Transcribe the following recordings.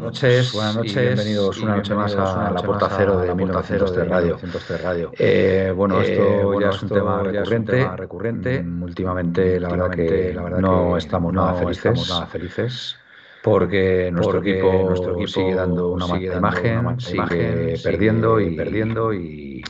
Buenas noches, buenas noches, bienvenidos una noche más a la Puerta Cero de 1903 Radio. Radio. Eh, bueno, esto eh, ya es un tema recurrente. recurrente. Mm, últimamente, la verdad que la verdad no estamos nada felices. nada felices porque nuestro equipo, nuestro equipo sigue dando una mala imagen, sigue perdiendo y perdiendo y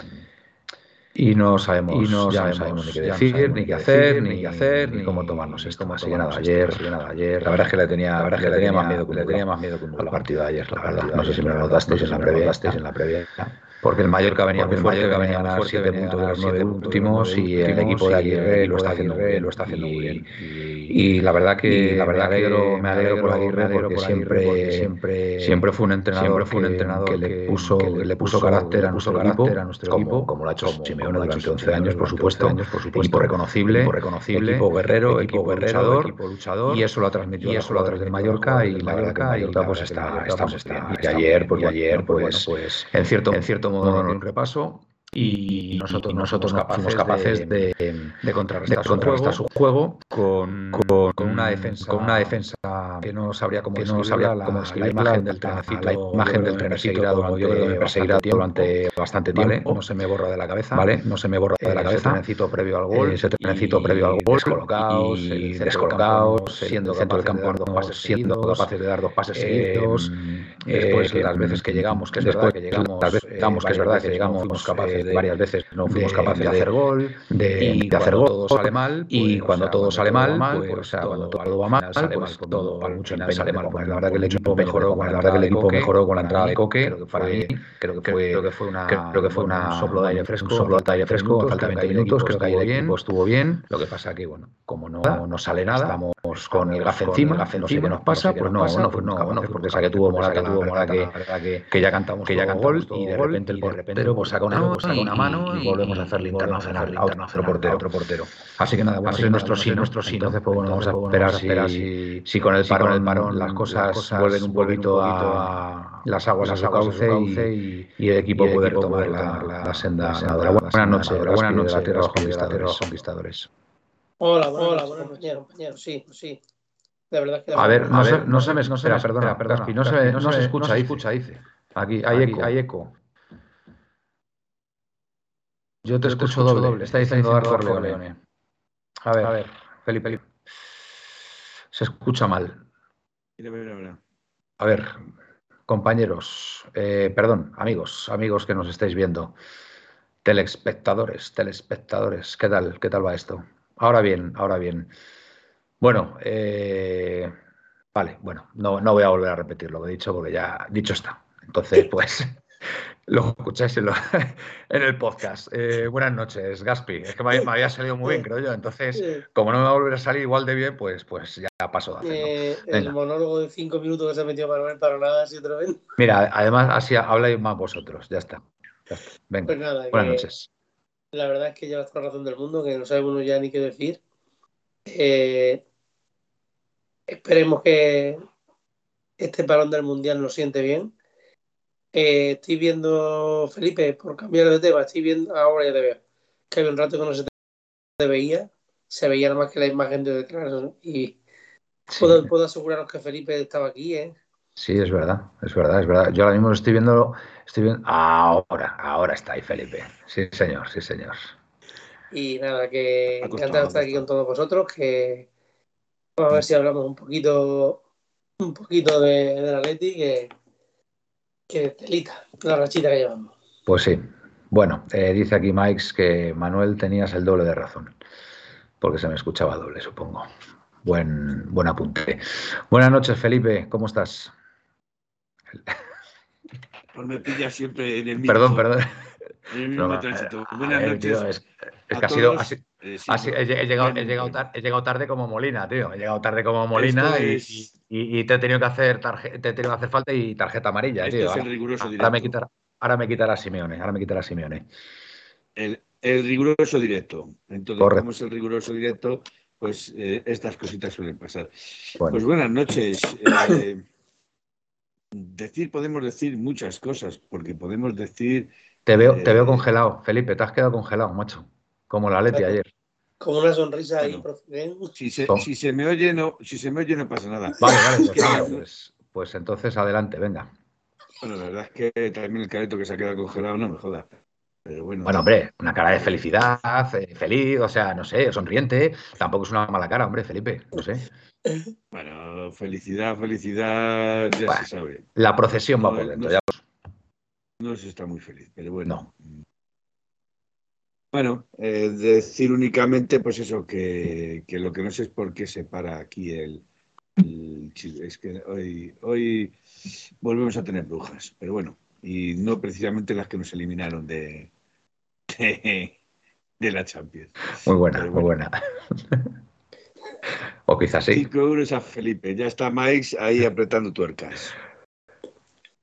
y no sabemos, y no ya sabemos, ni qué decir, ni qué hacer, ni qué hacer, ni cómo tomarnos esto. Más que nada ayer, ayer. La verdad es que le tenía, la verdad que le tenía más miedo que le tenía más miedo que un partido de ayer, la verdad. No sé si me lo notasteis en la previa, en la previa porque el Mallorca venía muy fuerte, venía a ganar 7 puntos de los 9 últimos y el equipo de Aguirre lo está haciendo, lo está haciendo muy bien. Y la verdad que la verdad que me alegro por Aguirre porque siempre siempre siempre fue un entrenador fue un entrenador que le puso le puso carácter a nuestro equipo, como lo ha hecho Simeone durante 11 años por supuesto, equipo reconocible, equipo guerrero, equipo guerrero, equipo luchador y eso lo ha transmitido y eso lo ha transmitido Mallorca y la verdad que Mallorca pues está estamos y ayer porque ayer pues en cierto en cierto modo un repaso y nosotros, nosotros fuimos capaces de, de, contrarrestar, su, juego, con, con, una defensa con una defensa que no sabría cómo, que no sabría la, cómo la, imagen del trenecito la imagen del trenecito durante, yo creo que me perseguirá durante bastante tiempo. ¿vale? no se me borra de la cabeza. Vale no se me borra de la cabeza. ese trenecito previo al gol ese trenecito previo al gol descolocados y descolocados siendo centro del campo siendo capaces de dar dos pases seguidos después las veces que llegamos que es verdad que llegamos las veces que es verdad que llegamos capaces varias veces no fuimos capaces de, hacer gol, de, de hacer gol, todo sale mal, y pues, cuando todo sale mal, pues, o sea, cuando todo va mal, sale pues, todo mucho empeño sale mal. la verdad que el equipo mejoró, la verdad que el equipo mejoró con la entrada de Coque, para mí creo que fue, creo que fue una, creo que fue una soplo de aire fresco, soplo de aire fresco, falta 20 minutos, creo que ahí el equipo estuvo bien. Lo que pasa que bueno, como no no sale nada, estamos con el gaf encima, no sé qué nos pasa, pues no, no, pues no, porque sabe que tuvo Mora, que tuvo Mora que ya cantamos que ya cantamos gol y de repente el portero pues saca una una mano y volvemos a hacerle internacional a otro portero. otro portero. Así que nada, bueno, Así nuestro sí, nuestro sí. Entonces, pues bueno, vamos a esperar si, si con el parón, el parón las cosas vuelven un poquito a las aguas a su cauce y el equipo puede retomar la senda Buenas noches, buenas noches a tierras conquistadores. Hola, hola, buenos compañeros, sí, sí. De verdad que a ver, no, se, no se me espera, perdona, perdona, no se, no se escucha, dice. Aquí hay eco. Hay eco. Yo te, escucho, doble. Está diciendo Arthur Leone. A ver, a ver, Felipe. Se escucha mal. A ver, compañeros, eh, perdón, amigos, amigos que nos estáis viendo, telespectadores, telespectadores, ¿qué tal? ¿Qué tal va esto? Ahora bien, ahora bien. Bueno, eh, vale, bueno, no, no voy a volver a repetir lo que he dicho porque ya dicho está. Entonces, pues lo escucháis en, el podcast. Eh, buenas noches, Gaspi. Es que me, había salido muy bien, creo yo. Entonces, como no me va a volver a salir igual de bien, pues, pues ya paso de hacerlo. Eh, el monólogo de cinco minutos que se ha metido Manuel para nada, así otra vez. Mira, además así habláis más vosotros. Ya está. Venga, pues buenas noches. La verdad es que lleva toda la razón del mundo, que no sabe uno ya ni qué decir. Eh, esperemos que este parón del Mundial nos siente bien eh, estoy viendo, Felipe, por cambiar de tema, estoy viendo, ahora ya te veo, que había un rato que no se te veía, se veía nada más que la imagen de detrás y puedo, puedo, aseguraros que Felipe estaba aquí, ¿eh? Sí, es verdad, es verdad, es verdad. Yo ahora mismo estoy viendo, estoy viendo, ahora, ahora está ahí Felipe. Sí, señor, sí, señor. Y nada, que encantado de estar aquí con todos vosotros, que vamos a ver si hablamos un poquito, un poquito de, de la Leti, que que telita, la rachita que llevamos. Pues sí, Bueno, eh, dice aquí Mike que Manuel tenías el doble de razón, porque se me escuchaba doble, supongo. Buen, buen apunte. Buenas noches, Felipe, ¿cómo estás? Pues me pilla siempre en el mismo. Perdón, perdón. En el mismo tránsito. Buenas noches. es, que ha sido. Eh, he, llegado, he, llegado tarde, he, llegado, tarde, como Molina, tío. He llegado tarde como Molina y, y, te he tenido que hacer te he tenido que hacer falta y tarjeta amarilla, este tío. Es el riguroso ahora, me quitará, ahora me quitará Simeone. Ahora me quitará Simeone. El, el riguroso directo. Entonces, como es el riguroso directo, pues eh, estas cositas suelen pasar. Pues buenas noches. Eh, decir, podemos decir muchas cosas, porque podemos decir. Te veo, te veo eh, congelado, Felipe, te has quedado congelado, macho. Como la Leti ayer. Como una sonrisa ahí si se, si se, me oye, no, si se me oye, no pasa nada. Vale, vale, pues, pues, pues, entonces adelante, venga. Bueno, la verdad es que también el careto que se ha quedado congelado no me joda. Pero bueno, bueno, hombre, una cara de felicidad, eh, feliz, o sea, no sé, sonriente. Tampoco es una mala cara, hombre, Felipe, no sé. Bueno, felicidad, felicidad, ya se sabe. La procesión va por dentro, no, ya. No se está muy feliz, pero bueno. Bueno, eh, decir únicamente, pues eso, que, lo que no sé es por qué se para aquí el, Es que hoy, hoy volvemos a tener brujas, pero bueno, y no precisamente las que nos eliminaron de, de, la Champions. Muy buena, muy buena. o quizás sí. 5 euros a Felipe, ya está Mike ahí apretando tuercas.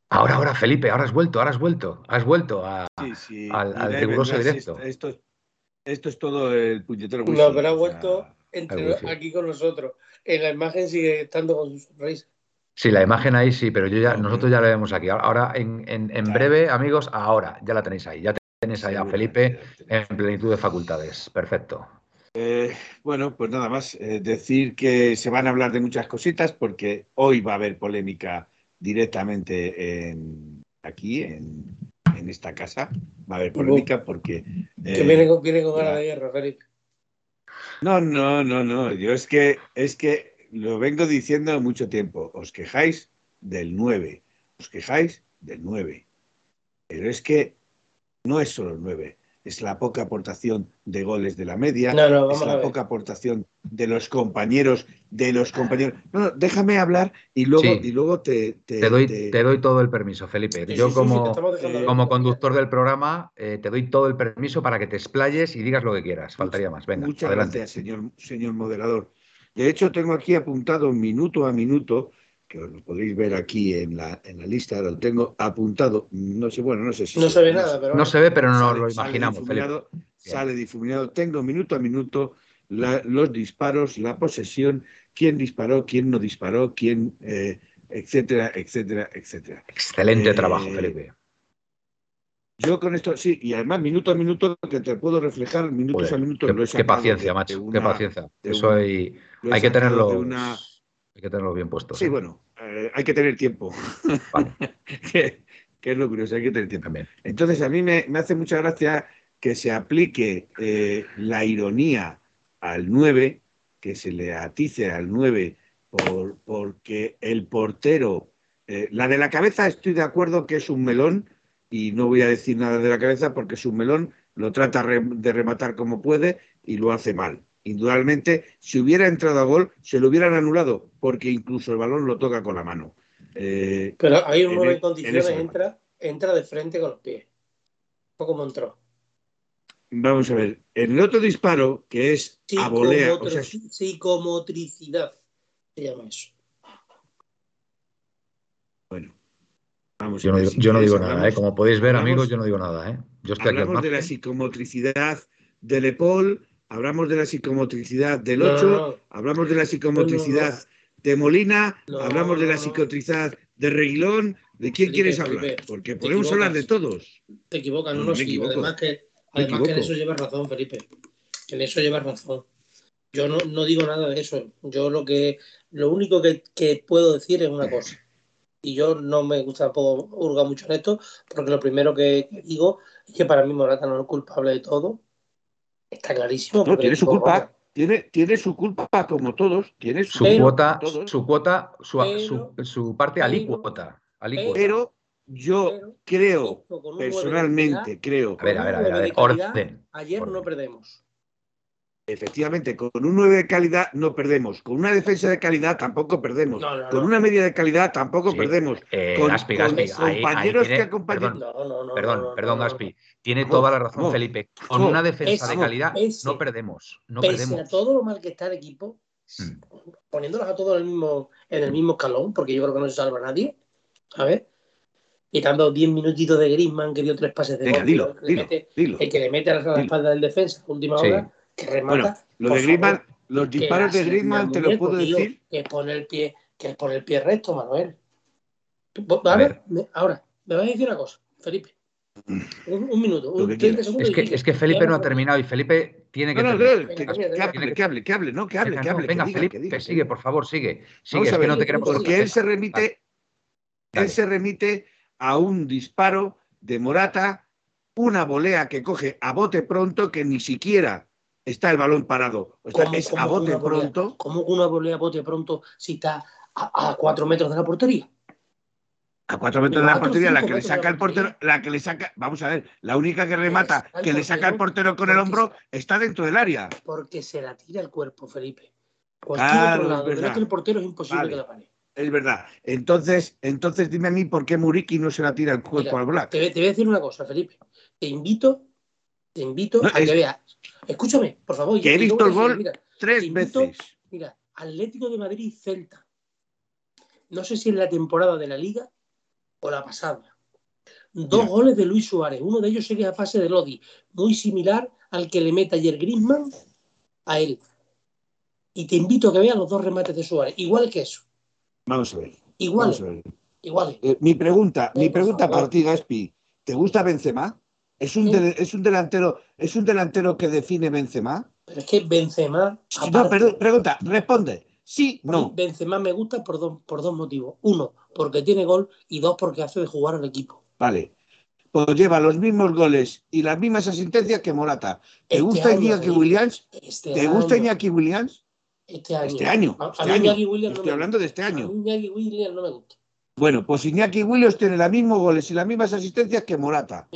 Ahora, ahora, Felipe, ahora has vuelto, ahora has vuelto, has vuelto a, al, al riguroso directo. Esto, esto, es todo el puñetero. No, pero ha vuelto aquí con nosotros. En la imagen sigue estando con su sonrisa. Sí, la imagen ahí sí, pero yo ya, nosotros ya la vemos aquí. Ahora, en, en, breve, amigos, ahora ya la tenéis ahí. Ya tenéis ahí a Felipe en plenitud de facultades. Perfecto. Eh, bueno, pues nada más. Eh, decir que se van a hablar de muchas cositas porque hoy va a haber polémica directamente en, aquí, en, esta casa. Va a haber polémica porque. que viene con, viene con ganas de guerra, Felipe. No, no, no, no. Yo es que, es que lo vengo diciendo mucho tiempo, os quejáis del 9, os quejáis del 9. Pero es que no es solo el 9, es la poca aportación de goles de la media, es la poca aportación de los compañeros, de los compañeros. No, déjame hablar y luego, y luego te, te, doy, te... doy todo el permiso, Felipe. Yo como, como conductor del programa eh, te doy todo el permiso para que te explayes y digas lo que quieras. Faltaría más. Venga, Muchas gracias, señor, señor moderador. De hecho, tengo aquí apuntado minuto a minuto, que os lo podéis ver aquí en la, en la lista, lo tengo apuntado. No sé, bueno, no sé si. No se, ve nada, pero. No se ve, pero no lo imaginamos. Sale difuminado, Tengo minuto a minuto los disparos, la posesión, quién disparó, quién no disparó, quién. Eh, etcétera, etcétera, etcétera. Excelente trabajo, eh, Felipe. Yo con esto, sí, y además minuto a minuto que te puedo reflejar, minutos a minutos. Qué, qué paciencia, macho, qué paciencia. Eso hay, hay, que tenerlo, hay que tenerlo bien puesto. Sí, bueno, eh, hay que tener tiempo. Vale. que, es lo curioso, hay que tener tiempo. También. Entonces, a mí me, hace mucha gracia que se aplique eh, la ironía al 9, que se le atice al 9 por, porque el portero, eh, la de la cabeza estoy de acuerdo que es un melón, y no voy a decir nada de la cabeza porque su melón lo trata de rematar como puede y lo hace mal. Indudablemente, si hubiera entrado a gol, se lo hubieran anulado, porque incluso el balón lo toca con la mano. Eh, Pero hay un momento en condiciones, entra, entra de frente con los pies. ¿Cómo entró? Vamos a ver, en el otro disparo, que es a volea. O sea, psicomotricidad, se llama eso. Bueno, yo no, digo, nada, ¿eh? como podéis ver, amigos, yo no digo nada. ¿eh? Yo estoy hablamos de la psicomotricidad de Lepol, hablamos de la psicomotricidad del 8, hablamos de la psicomotricidad de Molina, hablamos de la psicomotricidad de Reguilón. ¿De quién quieres hablar? Porque podemos hablar de todos. Te equivocas, no, no, sí, Además, que, además que en eso llevas razón, Felipe. En eso llevas razón. Yo no, no digo nada de eso. Yo lo que lo único que, que puedo decir es una cosa y yo no me gusta tampoco hurgar mucho en esto, porque lo primero que, digo es que para mí Morata no es culpable de todo. Está clarísimo. No, tiene su culpa. Tiene, tiene, su culpa como todos, tiene su, cuota, su cuota, su, su, parte alícuota. Pero, yo creo, personalmente, creo. A ver, a ver, a ver, a ver, orden. Ayer no perdemos. Efectivamente, con un 9 de calidad no perdemos. Con una defensa de calidad tampoco perdemos. con una media de calidad tampoco perdemos. Eh, con, Gaspi, Gaspi, compañeros que acompañan. Perdón, perdón, Gaspi. Tiene toda la razón, Felipe. Con una defensa de calidad no perdemos. No pese perdemos. a todo lo mal que está el equipo, mm. poniéndolos a todos en el mismo, en el mismo escalón, porque yo creo que no se salva a nadie. A ver. Quitando 10 minutitos de Grisman, que dio tres pases de Venga, dilo, dilo, El que le mete a la espalda del defensa, última hora remata. Bueno, de Griezmann, los disparos de Griezmann, te lo puedo decir. Que pone el pie, que pone el pie recto, Manuel. Ahora, me, ahora, me vas a decir una cosa, Felipe. Un, minuto, un, es, que, es que Felipe no ha terminado y Felipe tiene que. No, no, que, que, hable, que hable, que hable, no, que hable, que hable. Venga, Felipe, sigue, por favor, sigue. Sigue, es que no te queremos. Porque él se remite, él se remite a un disparo de Morata, una volea que coge a bote pronto que ni siquiera está el balón parado. O sea, es a bote pronto. ¿Cómo una volea a bote pronto si está a, cuatro metros de la portería? A cuatro metros de la portería, la que le saca el portero, la que le saca, vamos a ver, la única que remata, que le saca el portero con el hombro, está dentro del área. Porque se la tira el cuerpo, Felipe. Cualquier otro lado, es el portero es imposible que la pare. Es verdad. Entonces, entonces dime a mí por qué Muriki no se la tira el cuerpo al. Te, te, voy a decir una cosa, Felipe. Te invito, te invito a que veas Escúchame, por favor. Que he visto el gol tres veces. Mira, Atlético de Madrid Celta. No sé si en la temporada de la Liga o la pasada. Dos goles de Luis Suárez. Uno de ellos sería a pase de Lodi, muy similar al que le mete ayer Griezmann a él. Y te invito a que veas los dos remates de Suárez. Igual que eso. Vamos a ver. Igual. Igual. Eh, mi pregunta, mi pregunta para ti, Gaspi. ¿Te gusta Benzema? ¿Es un, ¿Es un delantero es un delantero que define Benzema? Pero es que Benzema. no, pregunta, responde. Sí, no. Benzema me gusta por dos, por dos motivos. Uno, porque tiene gol y dos, porque hace de jugar al equipo. Vale. Pues lleva los mismos goles y las mismas asistencias que Morata. ¿Te este gusta Iñaki Williams? Este ¿Te gusta Iñaki Williams? Este año. Este año. Este Estoy hablando de este año. A Iñaki Williams no me gusta. Bueno, pues Iñaki Williams tiene los mismos goles y las mismas asistencias que Morata.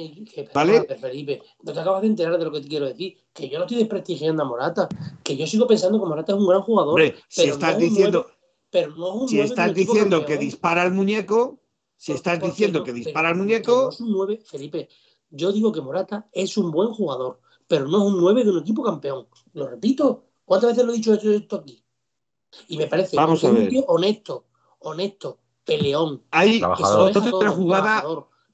¿Vale? Felipe, no te acabas de enterar de lo que te quiero decir. Que yo no estoy desprestigiando a Morata. Que yo sigo pensando que Morata es un gran jugador. pero si estás diciendo, pero no si estás diciendo que dispara al muñeco, si estás diciendo que dispara al muñeco. No es un 9, Felipe. Yo digo que Morata es un buen jugador, pero no es un 9 de un equipo campeón. Lo repito. ¿Cuántas veces lo he dicho esto aquí? Y me parece Vamos un tío honesto, honesto, peleón. Hay otra jugada,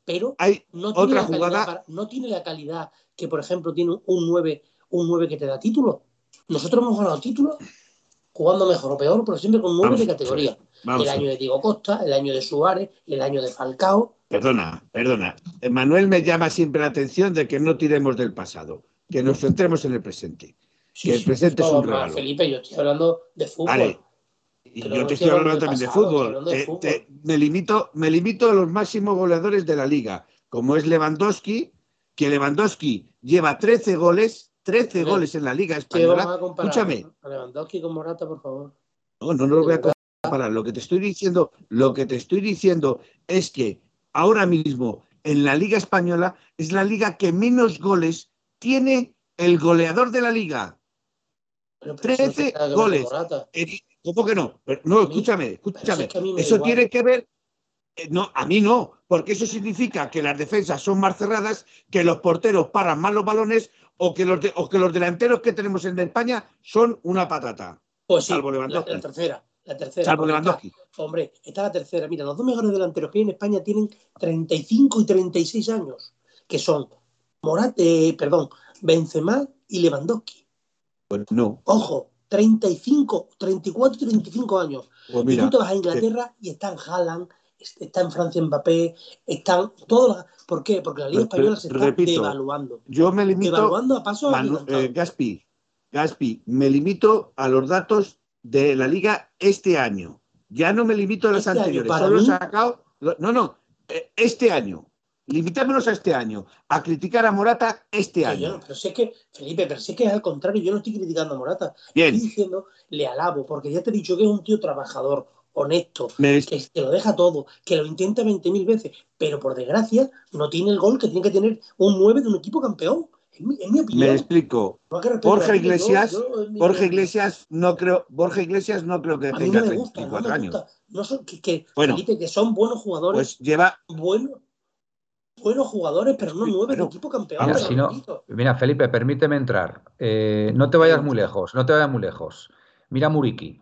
pero hay no tiene otra jugada. no tiene la calidad que, por ejemplo, tiene un 9, un 9 que te da título. Nosotros hemos ganado títulos jugando mejor o peor, pero siempre con 9 de categoría. el año de Diego Costa, el año de Suárez, el año de Falcao. Perdona, perdona. Manuel me llama siempre la atención de que no tiremos del pasado, que nos centremos en el presente. que el presente es un regalo. Felipe, yo estoy hablando de fútbol. Y yo te estoy hablando también de fútbol. me, limito, me limito a los máximos goleadores de la liga, como es Lewandowski, que Lewandowski lleva 13 goles, 13 goles en la liga española. Escúchame. A Lewandowski con Morata, por favor. No, no, no lo voy a comparar. Lo que te estoy diciendo, lo que te estoy diciendo es que ahora mismo en la liga española es la liga que menos goles tiene el goleador de la liga. 13 goles. ¿Cómo que no? no, escúchame, escúchame. Eso tiene que ver. Eh, no, a mí no, porque eso significa que las defensas son más cerradas, que los porteros paran más los balones o que los, que los delanteros que tenemos en España son una patata. Pues sí, salvo La, tercera. La tercera. Salvo Lewandowski. hombre, está la tercera. Mira, los dos mejores delanteros que hay en España tienen 35 y 36 años, que son Morate, perdón, Benzema y Lewandowski. Pues no. Ojo, 35, 34, 35 años. Pues y tú te vas a Inglaterra y están Haaland, está en Francia Mbappé, están todos ¿Por qué? Porque la Liga Española se está devaluando. Yo me limito... Devaluando a paso eh, Gaspi, Gaspi, me limito a los datos de la Liga este año. Ya no me limito a los este anteriores. Solo he sacado... No, no, eh, este año limitémonos a este año, a criticar a Morata este año. pero si es que, Felipe, pero si es que es al contrario, yo no estoy criticando a Morata. Bien. Estoy diciendo, le alabo, porque ya te he dicho que es un tío trabajador, honesto, que, lo deja todo, que lo intenta 20.000 veces, pero por desgracia no tiene el gol que tiene que tener un 9 de un equipo campeón. En mi, opinión. Me explico. Borja Iglesias, Borja Iglesias no creo, Borja Iglesias no creo que tenga 34 años. No son, que, Felipe, que son buenos jugadores. Pues lleva buenos buenos jugadores, pero no nueve de equipo campeón. Mira, Felipe, permíteme entrar. Eh, no te vayas muy lejos, no te vayas muy lejos. Mira Muriki.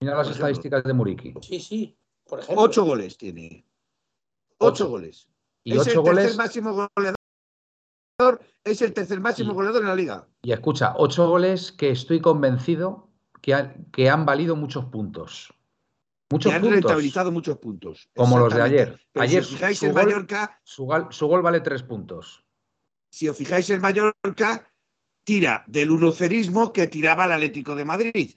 Mira las estadísticas de Muriki. Sí, sí. Por ejemplo. Ocho goles tiene. Ocho, goles. Y es el tercer máximo goleador. Es el tercer máximo goleador en la liga. Y escucha, ocho goles que estoy convencido que, que han valido muchos puntos. Muchos han rentabilizado muchos puntos. Como los de ayer. ayer si os fijáis en Mallorca. Su gol, vale tres puntos. Si os fijáis en Mallorca, tira del unocerismo que tiraba el Atlético de Madrid.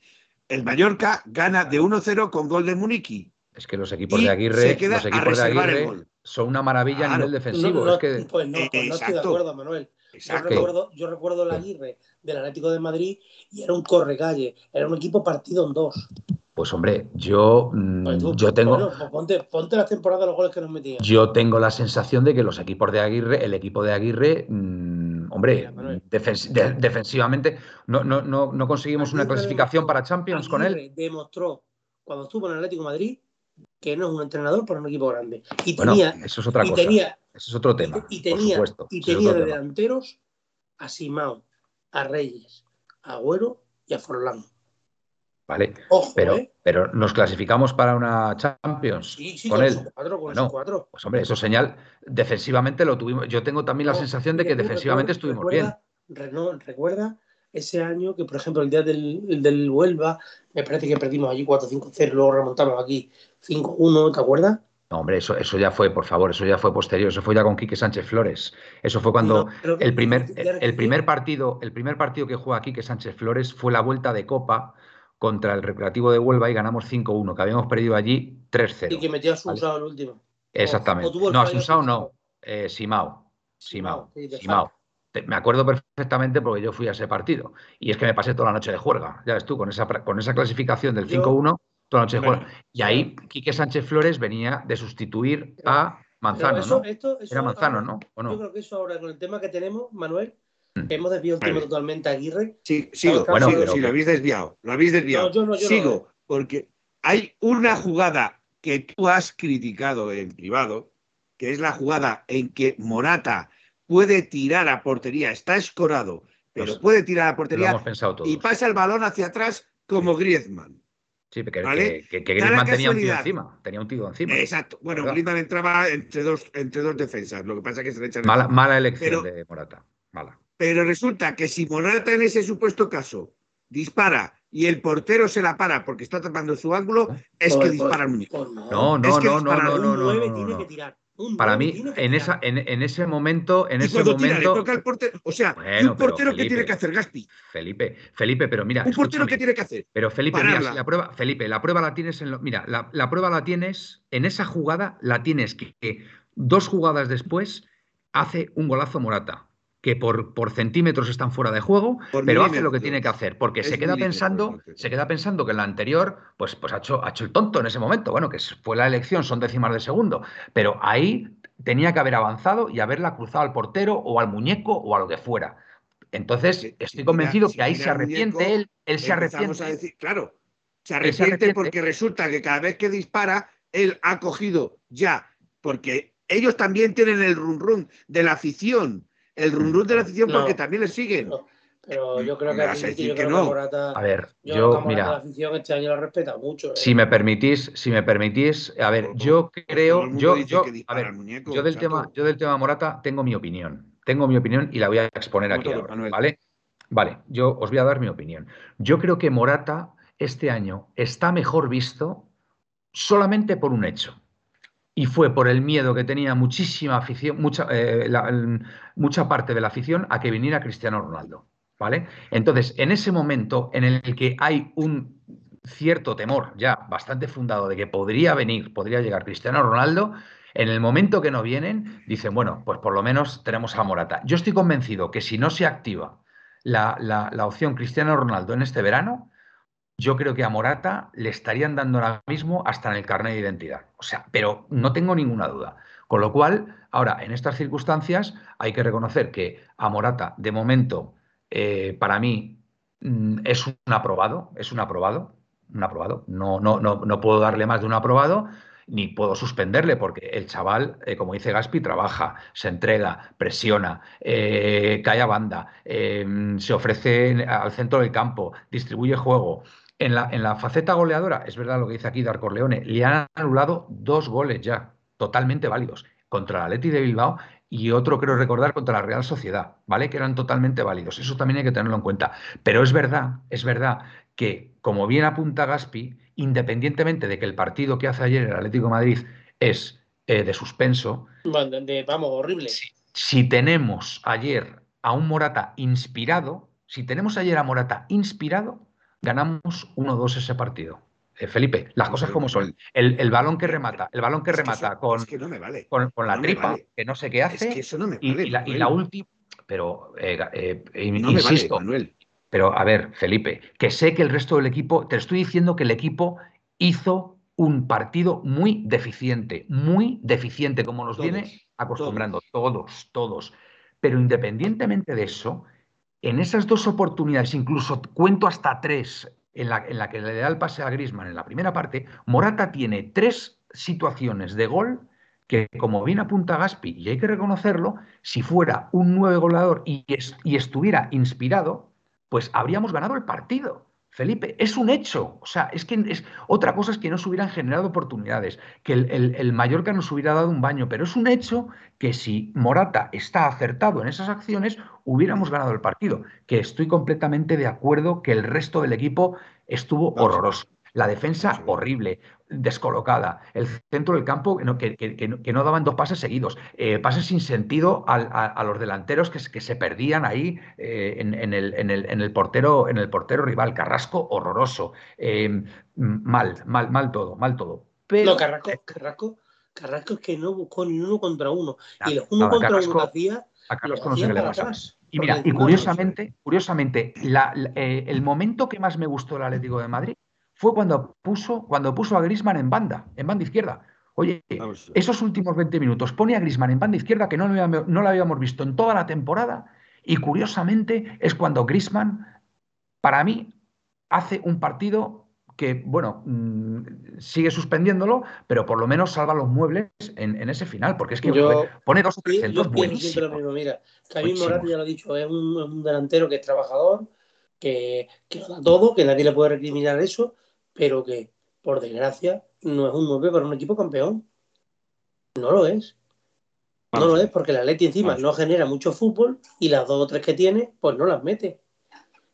El Mallorca gana de 1-0 con gol de Muniqui. Es que los equipos de Aguirre, los equipos de Aguirre son una maravilla a nivel defensivo. es que... Pues no, pues no estoy de acuerdo, Manuel. Yo recuerdo, yo recuerdo el Aguirre del Atlético de Madrid y era un correcalle, era un equipo partido en dos. Pues hombre, yo, mm, yo tengo. Pues ponte, ponte la temporada de los goles que nos metían. Yo tengo la sensación de que los equipos de Aguirre, el equipo de Aguirre, mm, hombre, defensivamente, no, no, no, no conseguimos una clasificación para Champions con él. Demostró cuando estuvo en el Atlético de Madrid que no es un entrenador para un equipo grande. Y tenía, eso es otra cosa. eso es otro tema. Y tenía, y tenía de delanteros a Simao, a Reyes, a Agüero y a Forlán. ¿Vale? pero, ¿eh? pero nos clasificamos para una Champions sí, sí, con, él. Con cuatro. Pues hombre, eso señal, defensivamente lo tuvimos. Yo tengo también la sensación de que defensivamente estuvimos bien. recuerda ese año que, por ejemplo, el día del, del Huelva, me parece que perdimos allí 4-5-0, luego remontamos aquí 5-1, ¿te acuerdas? No, hombre, eso, eso ya fue, por favor, eso ya fue posterior, eso fue ya con Quique Sánchez Flores. Eso fue cuando el, primer, el, primer partido, el primer partido que juega Quique Sánchez Flores fue la vuelta de Copa contra el Recreativo de Huelva y ganamos 5-1, que habíamos perdido allí 3-0. Y que metió a Sunsao el último. Exactamente. no, a Sunsao no, eh, Simao. Simao. Simao. Me acuerdo perfectamente porque yo fui a ese partido. Y es que me pasé toda la noche de juerga. Ya ves tú, con esa, con esa clasificación del 5-1, toda la noche de juerga. Y ahí Quique Sánchez Flores venía de sustituir a Manzano, ¿no? Era Manzano, ¿no? Yo creo que eso ahora, con el tema que tenemos, Manuel. Hemos desviado el tema totalmente a Aguirre. Sí, sigo. Bueno, sí, lo habéis desviado. Lo habéis desviado. sigo, porque hay una jugada que tú has criticado en privado, que es la jugada en que Morata puede tirar a portería, está escorado, pero puede tirar a portería y pasa el balón hacia atrás como Griezmann. Sí, que, que, Griezmann tenía un tío encima. Tenía un tío encima. Exacto. Bueno, Griezmann entraba entre dos, entre dos defensas. Lo que pasa es que se le echan. Mala, mala elección de Morata. Mala. Pero resulta que si Morata en ese supuesto caso dispara y el portero se la para porque está tapando su ángulo, es que dispara el muñeco. No, no, no, no, no, no, no, Para mí, en, esa, en, ese momento, en ese momento. o sea, un portero que tiene que hacer Gaspi. Felipe, Felipe, pero mira. Un portero que tiene que hacer. Pero Felipe, mira, la prueba, Felipe, la prueba la tienes en mira, la, la, prueba la tienes, en esa jugada la tienes que dos jugadas después hace un golazo Morata que por, por centímetros están fuera de juego, pero hace lo que tiene que hacer, porque se queda pensando, se queda pensando que en la anterior, pues, pues ha, hecho, ha hecho el tonto en ese momento. Bueno, que fue la elección, son décimas de segundo, pero ahí tenía que haber avanzado y haberla cruzado al portero o al muñeco o a lo que fuera. Entonces, estoy convencido que ahí se arrepiente él, él se arrepiente. claro, se arrepiente, porque resulta que cada vez que dispara, él ha cogido ya, porque ellos también tienen el run run de la afición el run de la afición porque también le siguen. pero yo creo que, yo creo no. a ver, yo, mira, la afición este año la respeta mucho. ¿eh? Si me permitís, si me permitís, a ver, yo creo, yo, yo, a ver, yo del tema, yo del tema Morata tengo mi opinión, tengo mi opinión y la voy a exponer aquí, ¿vale? Vale, yo os voy a dar mi opinión. Yo creo que Morata este año está mejor visto solamente por un hecho y fue por el miedo que tenía muchísima afición, mucha, eh, mucha parte de la afición a que viniera Cristiano Ronaldo. ¿Vale? Entonces, en ese momento en el que hay un cierto temor ya bastante fundado de que podría venir, podría llegar Cristiano Ronaldo, en el momento que no vienen, dicen, bueno, pues por lo menos tenemos a Morata. Yo estoy convencido que si no se activa la, la opción Cristiano Ronaldo en este verano, yo creo que a Morata le estarían dando ahora mismo hasta en el carnet de identidad. O sea, pero no tengo ninguna duda. Con lo cual, ahora, en estas circunstancias, hay que reconocer que a Morata, de momento, eh, para mí, mm, es un aprobado, es un aprobado, un aprobado. No, no, no, no puedo darle más de un aprobado, ni puedo suspenderle, porque el chaval, eh, como dice Gaspi, trabaja, se entrega, presiona, eh, cae a banda, se ofrece al centro del campo, distribuye juego. En la, en la faceta goleadora, es verdad lo que dice aquí Darko Leone, le han anulado dos goles ya, totalmente válidos, contra la Leti de Bilbao y otro, creo recordar, contra la Real Sociedad, ¿vale? Que eran totalmente válidos. Eso también hay que tenerlo en cuenta. Pero es verdad, es verdad que, como bien apunta Gaspi, independientemente de que el partido que hace ayer el Atlético de Madrid es eh, de suspenso. vamos, horrible. si tenemos ayer a un Morata inspirado, si tenemos ayer a Morata inspirado, ganamos 1-2 ese partido. Eh, Felipe, las cosas como son. El, balón que remata, el balón que remata con, con, la tripa, que no sé qué hace. y, la, última. Pero, eh, eh, insisto, pero a ver, Felipe, que sé que el resto del equipo, te estoy diciendo que el equipo hizo un partido muy deficiente, muy deficiente, como nos viene acostumbrando, todos, todos. Pero independientemente de eso, en esas dos oportunidades, incluso cuento hasta tres, en la, que le da el pase a Grisman en la primera parte, Morata tiene tres situaciones de gol que, como bien apunta Gaspi, y hay que reconocerlo, si fuera un nueve goleador y, estuviera inspirado, pues habríamos ganado el partido. Felipe, es un hecho. O sea, es que es, otra cosa es que no se hubieran generado oportunidades, que el, el, Mallorca nos hubiera dado un baño, pero es un hecho que si Morata está acertado en esas acciones, hubiéramos ganado el partido. Que estoy completamente de acuerdo que el resto del equipo estuvo horroroso. La defensa horrible, descolocada. El centro del campo que, que, no, daban dos pases seguidos. Eh, pases sin sentido a, los delanteros que, se perdían ahí eh, en, el, en, el, en, el, portero, en el portero rival. Carrasco horroroso. Eh, mal, mal, mal todo, mal todo. Pero, no, Carrasco, Carrasco, Carrasco es que no buscó ni uno contra uno. y el uno contra uno hacía. A Carrasco no sé qué le pasa. Y mira, y curiosamente, curiosamente, el momento que más me gustó el Atlético de Madrid fue cuando puso, cuando puso a Grisman en banda, en banda izquierda. Oye, esos últimos 20 minutos pone a Grisman en banda izquierda que no lo, habíamos, no lo habíamos visto en toda la temporada y curiosamente es cuando Grisman, para mí, hace un partido que, bueno, mm, sigue suspendiéndolo, pero por lo menos salva los muebles en, ese final, porque es que pone dos o tres centros buenísimos. Mira, Morata ya lo ha dicho, es un, delantero que es trabajador, que, que, lo da todo, que nadie le puede recriminar eso, pero que, por desgracia, no es un 9 para un equipo campeón. No lo es. No lo es porque la Leti encima no genera mucho fútbol y las dos o tres que tiene, pues no las mete.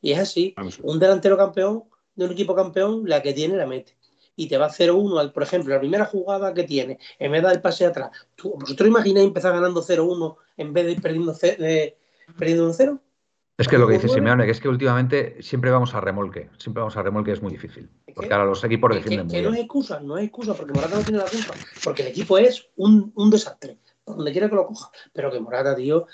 Y es así. Un delantero campeón de un equipo campeón, la que tiene la mete. Y te va a 0-1, por ejemplo, la primera jugada que tiene, en vez de dar el pase atrás. ¿Vosotros imagináis empezar ganando 0-1 en vez de ir perdiendo, perdiendo un 0? Es que lo que dice Simeone, que es que últimamente siempre vamos a remolque. Siempre vamos a remolque, es muy difícil. Porque ahora los equipos defienden que, que no es excusa, no es excusa, porque Morata no tiene la culpa. Porque el equipo es un, desastre, por donde quiera que lo coja. Pero que Morata, tío,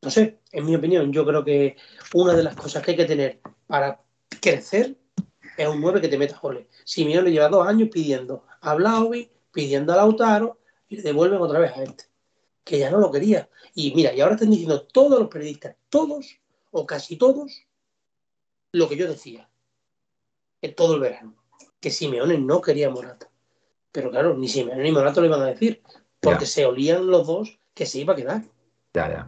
no sé, en mi opinión, yo creo que una de las cosas que hay que tener para crecer es un 9 que te meta goles. Simeone lleva dos años pidiendo a Blaovic, pidiendo a Lautaro, y le devuelven otra vez a este. Que ya no lo quería. Y mira, y ahora están diciendo todos los periodistas, todos, o casi todos, lo que yo decía en todo el verano, que Simeone no quería Morata. Pero claro, ni Simeone ni Morata lo iban a decir, porque se olían los dos que se iba a quedar.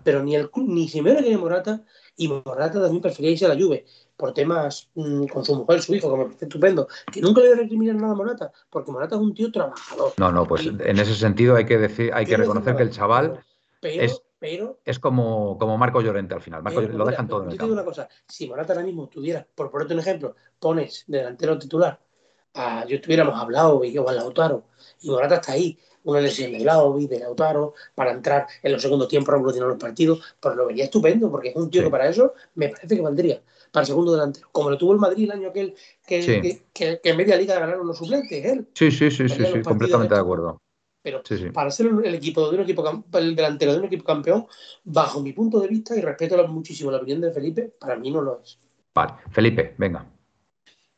Pero ni, el, ni Simeone quería Morata y Morata también prefería irse a la Juve por temas mm, con su mujer, su hijo, que me parece estupendo, que nunca le voy a recriminar nada a Morata, porque Morata es un tío trabajador. No, no, pues en ese sentido hay que decir, hay que reconocer que el chaval es pero, es como, como Marco Llorente al final. lo dejan todo en el te digo una cosa: si Morata ahora mismo estuviera, por ponerte un ejemplo, pones delantero titular, a, yo estuviéramos hablado y yo a Lautaro, y Morata está ahí, una lesión de Blaovic, de Lautaro, para entrar en los segundos tiempos a revolucionar los partidos, pues lo vería estupendo, porque es un tío que para eso me parece que valdría para el segundo delantero, como lo tuvo el Madrid el año aquel que, que, en media liga ganaron los suplentes. Él. Sí, sí, sí, sí, sí completamente de acuerdo. Pero para ser el, equipo de un equipo el delantero de un equipo campeón, bajo mi punto de vista, y respeto muchísimo la opinión de Felipe, para mí no lo es. Vale, Felipe, venga.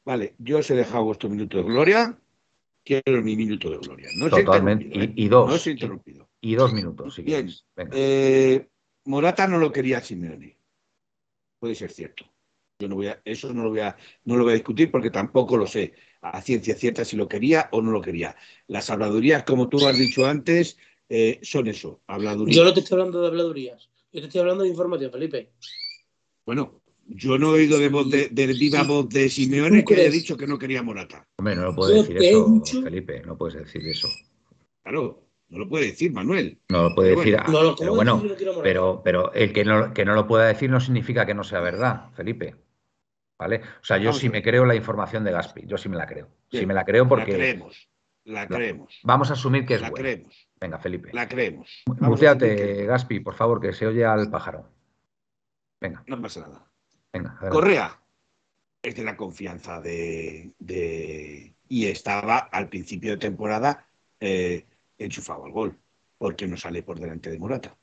Vale, yo os he dejado vuestro minuto de gloria. Quiero mi minuto de gloria. No Totalmente. ¿eh? Y, dos. No os he interrumpido. Y, dos minutos. Si Bien. Eh, Morata no lo quería Simeone. Puede ser cierto. Yo no voy a, eso no lo voy a, no lo voy a discutir porque tampoco lo sé a ciencia cierta si lo quería o no lo quería. Las habladurías, como tú has dicho antes, eh, son eso, habladurías. Yo no te estoy hablando de habladurías, yo te estoy hablando de información, Felipe. Bueno, yo no he oído de, voz de, viva voz de Simeone que haya dicho que no quería Morata. Hombre, no lo puede decir eso, Felipe, no puedes decir eso. Claro, no lo puede decir Manuel. No lo puede decir. pero bueno, pero, pero el que no, que no lo pueda decir no significa que no sea verdad, Felipe. ¿Vale? O sea, yo sí me creo la información de Gaspi, yo sí me la creo. Sí me la creo porque. La creemos, la creemos. Vamos a asumir que es La creemos. Venga, Felipe. La creemos. Muteate, Gaspi, por favor, que se oye al pájaro. Venga. No pasa nada. Venga. Correa es de la confianza de, Y estaba al principio de temporada eh, enchufado al gol, porque no sale por delante de Morata.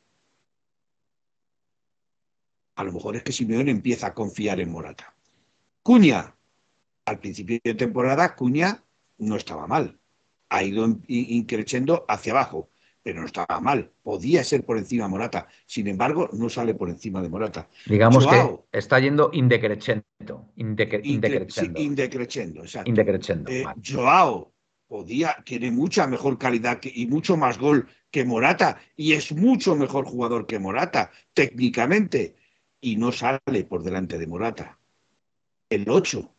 A lo mejor es que Simeone empieza a confiar en Morata. Cuña, al principio de temporada, Cuña no estaba mal. Ha ido increciendo hacia abajo, pero no estaba mal. Podía ser por encima de Morata. Sin embargo, no sale por encima de Morata. Digamos que está yendo indecreciendo. indecreciendo. indecreciendo, exacto. Indecreciendo. Eh, Joao podía, tiene mucha mejor calidad y mucho más gol que Morata y es mucho mejor jugador que Morata, técnicamente, y no sale por delante de Morata el 8.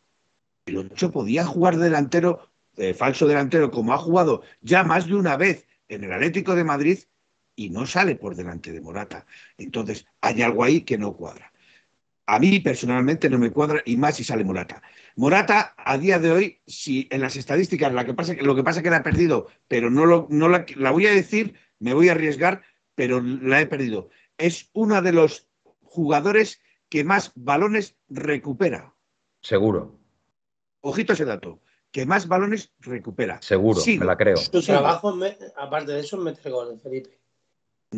El 8 podía jugar delantero, eh, falso delantero, como ha jugado ya más de una vez en el Atlético de Madrid y no sale por delante de Morata. Entonces, hay algo ahí que no cuadra. A mí personalmente no me cuadra y más si sale Morata. Morata, a día de hoy, si en las estadísticas lo que pasa, lo que pasa es que la ha perdido, pero no, lo, la voy a decir, me voy a arriesgar, pero la he perdido. Es uno de los jugadores que más balones recupera. Seguro. Ojito ese dato. Que más balones recupera. Seguro, me la creo. Su trabajo, aparte de eso, es meter goles, Felipe.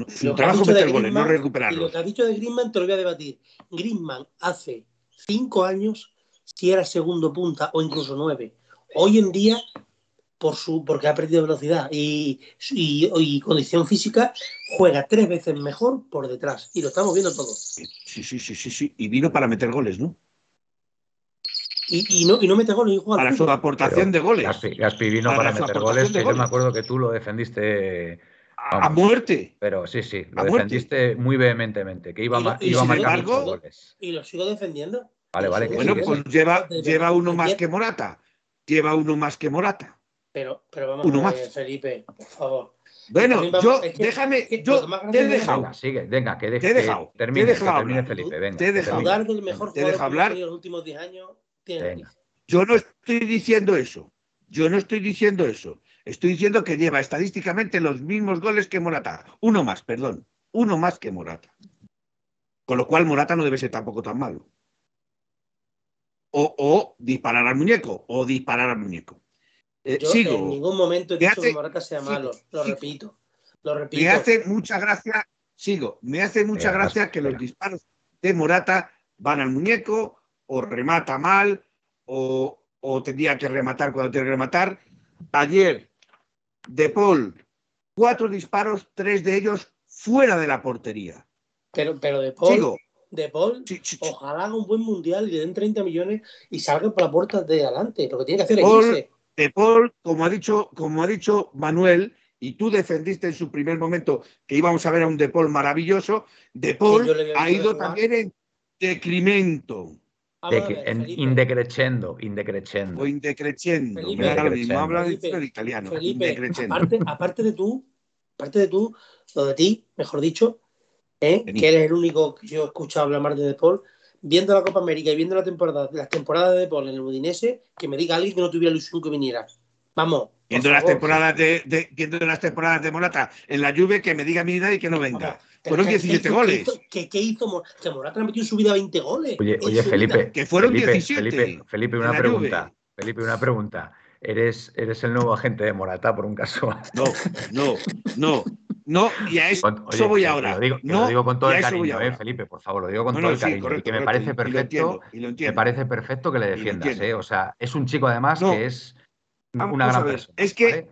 su trabajo es meter goles, no recuperarlos. Y lo que has dicho de Griezmann te lo voy a debatir. Griezmann hace cinco años, si era segundo punta o incluso nueve. Hoy en día, por su, porque ha perdido velocidad y, y, condición física, juega tres veces mejor por detrás. Y lo estamos viendo todos. Sí, sí, sí, sí, sí. Y vino para meter goles, ¿no? Y, no, y no mete goles. para su aportación de goles. Gaspi, vino para, meter goles, que yo me acuerdo que tú lo defendiste. a muerte. Pero sí, sí, lo defendiste muy vehementemente, que iba, iba a marcar goles. Y lo sigo defendiendo. Vale, vale. bueno, pues lleva, lleva uno más que Morata. Lleva uno más que Morata. Pero, pero vamos uno a ver, más. Felipe, por favor. Bueno, yo, déjame, yo te he dejado. Venga, sigue, venga, que, de, te he dejado, termine, te he dejado termine Felipe, venga. Te he dejado hablar del mejor jugador que hablar. en los últimos 10 años yo no estoy diciendo eso. Yo no estoy diciendo eso. Estoy diciendo que lleva estadísticamente los mismos goles que Morata. Uno más, perdón. Uno más que Morata. Con lo cual Morata no debe ser tampoco tan malo. O, disparar al muñeco, o disparar al muñeco. Eh, yo sigo. En ningún momento he dicho que Morata sea malo, lo repito. Lo repito. Me hace mucha gracia, sigo, me hace mucha gracia que los disparos de Morata van al muñeco o remata mal o, tendría que rematar cuando tiene que rematar. Ayer, De Paul, cuatro disparos, tres de ellos fuera de la portería. Pero, pero De Paul, de Paul ojalá haga un buen mundial y le den 30 millones y salga por la puerta de adelante. Lo que tiene que hacer es De Paul, como ha dicho, como ha dicho Manuel, y tú defendiste en su primer momento que íbamos a ver a un De Paul maravilloso, De Paul ha ido también en decremento indecreciendo, indecreciendo. O indecreciendo. habla de italiano. aparte, de tú, aparte de tú, lo de ti, mejor dicho, ¿eh? que eres el único que yo he escuchado hablar más de De Paul, viendo la Copa América y viendo la temporada, las temporadas de De Paul en el Udinese, que me diga alguien que no tuviera ilusión que viniera. Vamos. Viendo las, temporadas de, viendo las temporadas de Morata en la Juve, que me diga mi edad y que no venga. Fueron 17 goles. ¿Qué, qué hizo? Que Morata metió en su vida 20 goles. Oye, oye Felipe. Que fueron Felipe, 17. Felipe, Felipe una pregunta. Felipe, una pregunta. eres, eres el nuevo agente de Morata por un caso. No, no, no. No, y a eso, voy ahora. Lo digo, no, lo digo con todo el cariño, eh, Felipe, por favor, lo digo con todo el cariño. y que me parece perfecto, me parece perfecto que le defiendas, eh. O sea, es un chico además que es una gran persona. Es que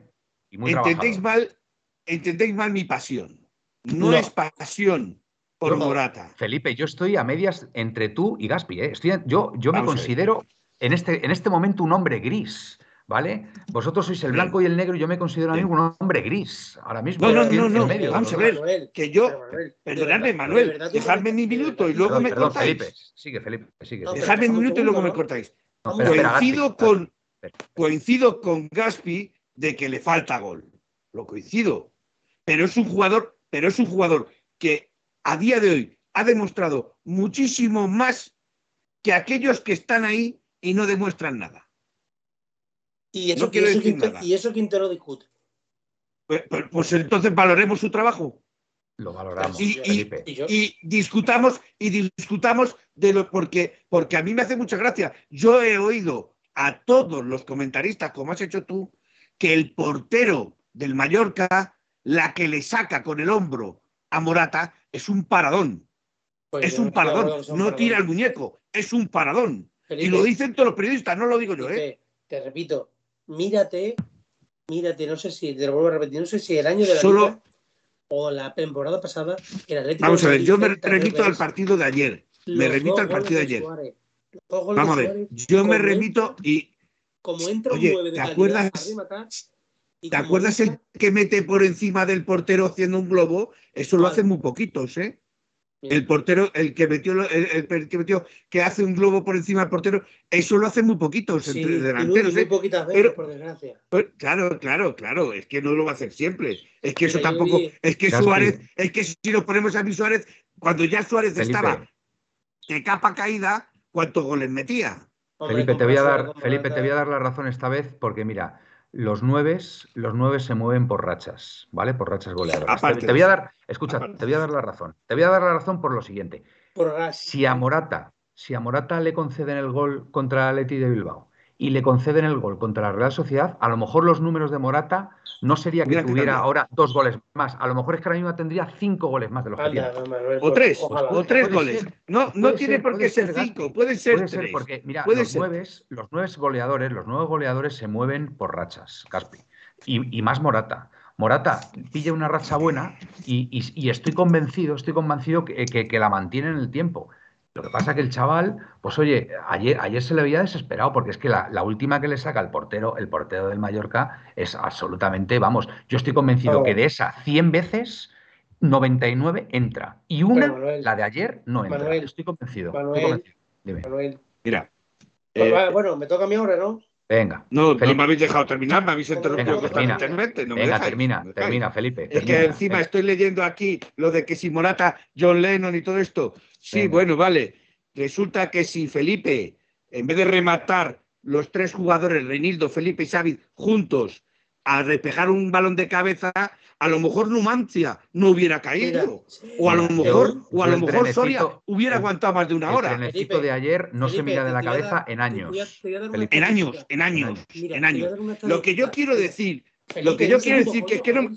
entendéis mal, entendéis mal mi pasión. No, es pasión por Morata. Felipe, yo estoy a medias entre tú y Gaspi. ¿eh? Estoy, yo yo me considero en este, en este momento un hombre gris. ¿Vale? Vosotros sois el blanco y el negro y yo me considero a mí un hombre gris ahora mismo. No, no, no, no, medio, vamos a ver, que yo, perdonadme, Manuel, dejadme mi minuto y luego me cortáis. Felipe, sigue, Felipe, sigue. dejadme mi minuto y luego me cortáis. coincido, con, coincido con Gaspi de que le falta gol. Lo coincido. Pero es un jugador, pero es un jugador que a día de hoy ha demostrado muchísimo más que aquellos que están ahí y no demuestran nada. Y eso, quiero decir Quintero, y eso Quintero discute. Pues, pues, pues, entonces valoremos su trabajo. Lo valoramos. Y, discutamos y discutamos de lo porque porque a mí me hace mucha gracia. Yo he oído a todos los comentaristas, como has hecho tú, que el portero del Mallorca, la que le saca con el hombro a Morata, es un paradón. Pues es un paradón. No tira el muñeco, es un paradón. y lo dicen todos los periodistas, no lo digo yo, ¿eh? Te repito, mírate, mírate, no sé si, te lo vuelvo a repetir, no sé si el año de la Solo... o la temporada pasada, el Atlético Vamos a ver, yo me remito al partido de ayer. Me remito al partido de ayer. Vamos a ver, yo me remito y. Como entra un 9 de ¿te acuerdas? ¿Te acuerdas el que mete por encima del portero haciendo un globo? Eso lo hacen muy poquitos, ¿eh? El portero, el que metió, el, que metió, que hace un globo por encima del portero, eso lo hacen muy poquitos sí, delanteros. Muy, ¿eh? poquitas veces, por desgracia. claro, claro, claro, es que no lo va a hacer siempre. Es que eso tampoco, es que Suárez, es que si nos ponemos a mi Suárez, cuando ya Suárez estaba de capa caída, ¿cuántos goles metía? Felipe, te voy a dar, Felipe, te voy a dar la razón esta vez, porque mira, los nueves, los nueve se mueven por rachas, ¿vale? Por rachas goleadoras. te, voy a dar, escucha, te voy a dar la razón. Te voy a dar la razón por lo siguiente. si a Morata, si a Morata le conceden el gol contra Leti de Bilbao y le conceden el gol contra la Real Sociedad, a lo mejor los números de Morata no sería que tuviera ahora dos goles más. A lo mejor es que ahora mismo tendría cinco goles más de los que tiene. o tres, o tres goles. No, no tiene por qué ser, cinco, puede ser puede Ser porque, mira, los, Nueve, los nueve goleadores, los nuevos goleadores se mueven por rachas, Caspi. Y, más Morata. Morata pilla una racha buena y, estoy convencido, estoy convencido que, la mantiene en el tiempo. Lo que pasa es que el chaval, pues oye, ayer, ayer se le veía desesperado porque es que la, última que le saca el portero, el portero del Mallorca, es absolutamente, vamos, yo estoy convencido que de esa 100 veces, 99 entra. Y una, la de ayer, no entra. estoy convencido. Mira. Pues eh, bueno, me toca a mí ahora, ¿no? Venga. No, no me habéis dejado terminar, me habéis interrumpido venga, venga, termina, termina, Felipe. Es que encima estoy leyendo aquí lo de que si Morata, John Lennon y todo esto. Sí, bueno, vale. Resulta que si Felipe, en vez de rematar los tres jugadores, Reinildo, Felipe y Xavi, juntos, a despejar un balón de cabeza, a lo mejor Numancia no hubiera caído. o a lo mejor, o a lo mejor Soria hubiera aguantado más de una hora. El trenecito de ayer no se mira de la cabeza en años. En años, en años, en años. Lo que yo quiero decir lo que yo quiero decir que es que no,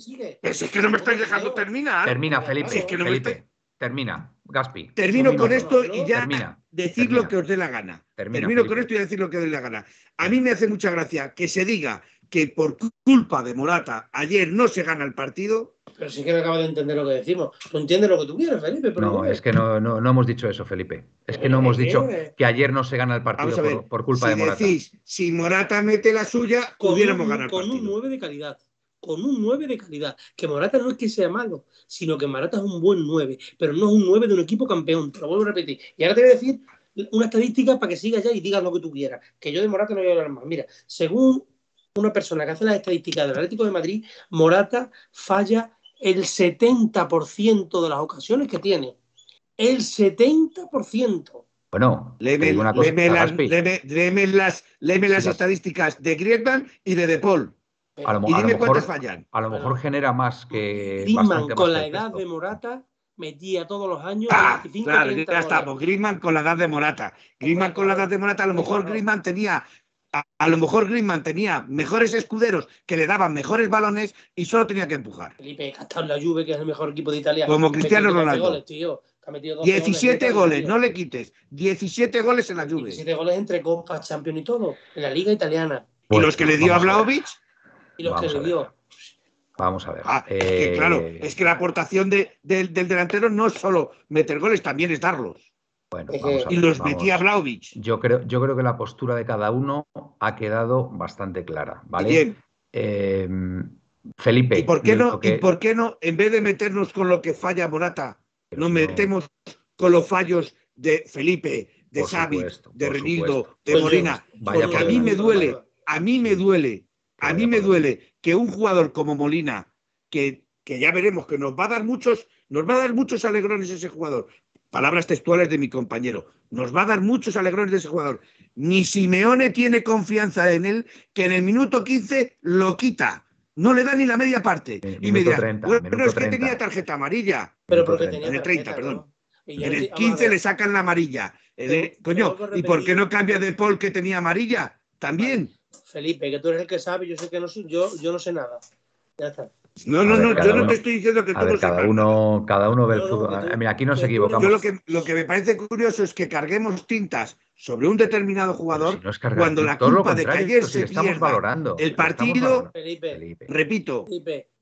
es que no me estáis dejando terminar. Termina, Felipe. Felipe. Termina, Gaspi. Termino con esto y ya decir lo que os dé la gana. Termino con esto y decir lo que os dé la gana. A mí me hace mucha gracia que se diga que por culpa de Morata ayer no se gana el partido. Pero sí que me acabo de entender lo que decimos. Tú entiendes lo que tú quieres, Felipe. no, es que no, no, hemos dicho eso, Felipe. Es que no hemos dicho que ayer no se gana el partido por, culpa de Morata. Decís, si Morata mete la suya, pudiéramos ganar el partido. Con un 9 de calidad. Con un 9 de calidad. Que Morata no es que sea malo, sino que Morata es un buen 9. Pero no es un 9 de un equipo campeón. Te lo vuelvo a repetir. Y ahora te voy a decir una estadística para que sigas ya y digas lo que tú quieras. Que yo de Morata no voy a hablar más. Mira, según una persona que hace las estadísticas del Atlético de Madrid, Morata falla el 70% de las ocasiones que tiene. El 70%. Bueno, léeme, una cosa, las, las, estadísticas de Griezmann y de De Paul. A lo, y dime cuántas fallan. A lo mejor genera más que. Griezmann, con la edad de Morata, metía todos los años. Ah, claro, ya estamos. Griezmann con la edad de Morata. Griezmann con la edad de Morata, a lo mejor Griezmann tenía a, lo mejor Griezmann tenía mejores escuderos que le daban mejores balones y solo tenía que empujar. Felipe, en la Juve, que es el mejor equipo de Italia. Como Cristiano Ronaldo. 17 goles, no le quites. 17 goles en la Juve. 17 goles entre Copa, Champions y todo, en la Liga Italiana. ¿Y los que le dio a Vlaovic? Y los que le dio. Vamos a ver. Ah, claro, eh, es que la aportación del delantero no es solo meter goles, también es darlos. Bueno, y los metía Vlaovic. Yo creo, yo creo que la postura de cada uno ha quedado bastante clara, ¿vale? Bien. Em, Felipe. ¿Y por, qué no, ¿Y por qué no, en vez de meternos con lo que falla Morata, nos metemos con los fallos de Felipe, de Xavi, de Renildo, de Molina? Porque a mí me duele, a mí me duele, a mí me duele que un jugador como Molina, que, que ya veremos que nos va a dar muchos, nos va a dar muchos alegrones ese jugador. Palabras textuales de mi compañero. Nos va a dar muchos alegrones de ese jugador. Ni Simeone tiene confianza en él, que en el minuto 15 lo quita. No le da ni la media parte. y me dirá, bueno, es que tenía tarjeta amarilla. Pero porque tenía en el 30, perdón. En el 15 le sacan la amarilla. coño, ¿y por qué no cambia de Paul que tenía amarilla? También. Felipe, que tú eres el que sabe, yo sé que no yo, yo no sé nada. Ya está. No, no, no, yo no te estoy diciendo que tú no cada uno, cada uno ve el fútbol. Mira, aquí nos equivocamos. Yo lo que, lo que me parece curioso es que carguemos tintas sobre un determinado jugador cuando la culpa de que ayer se estamos valorando, el partido, repito,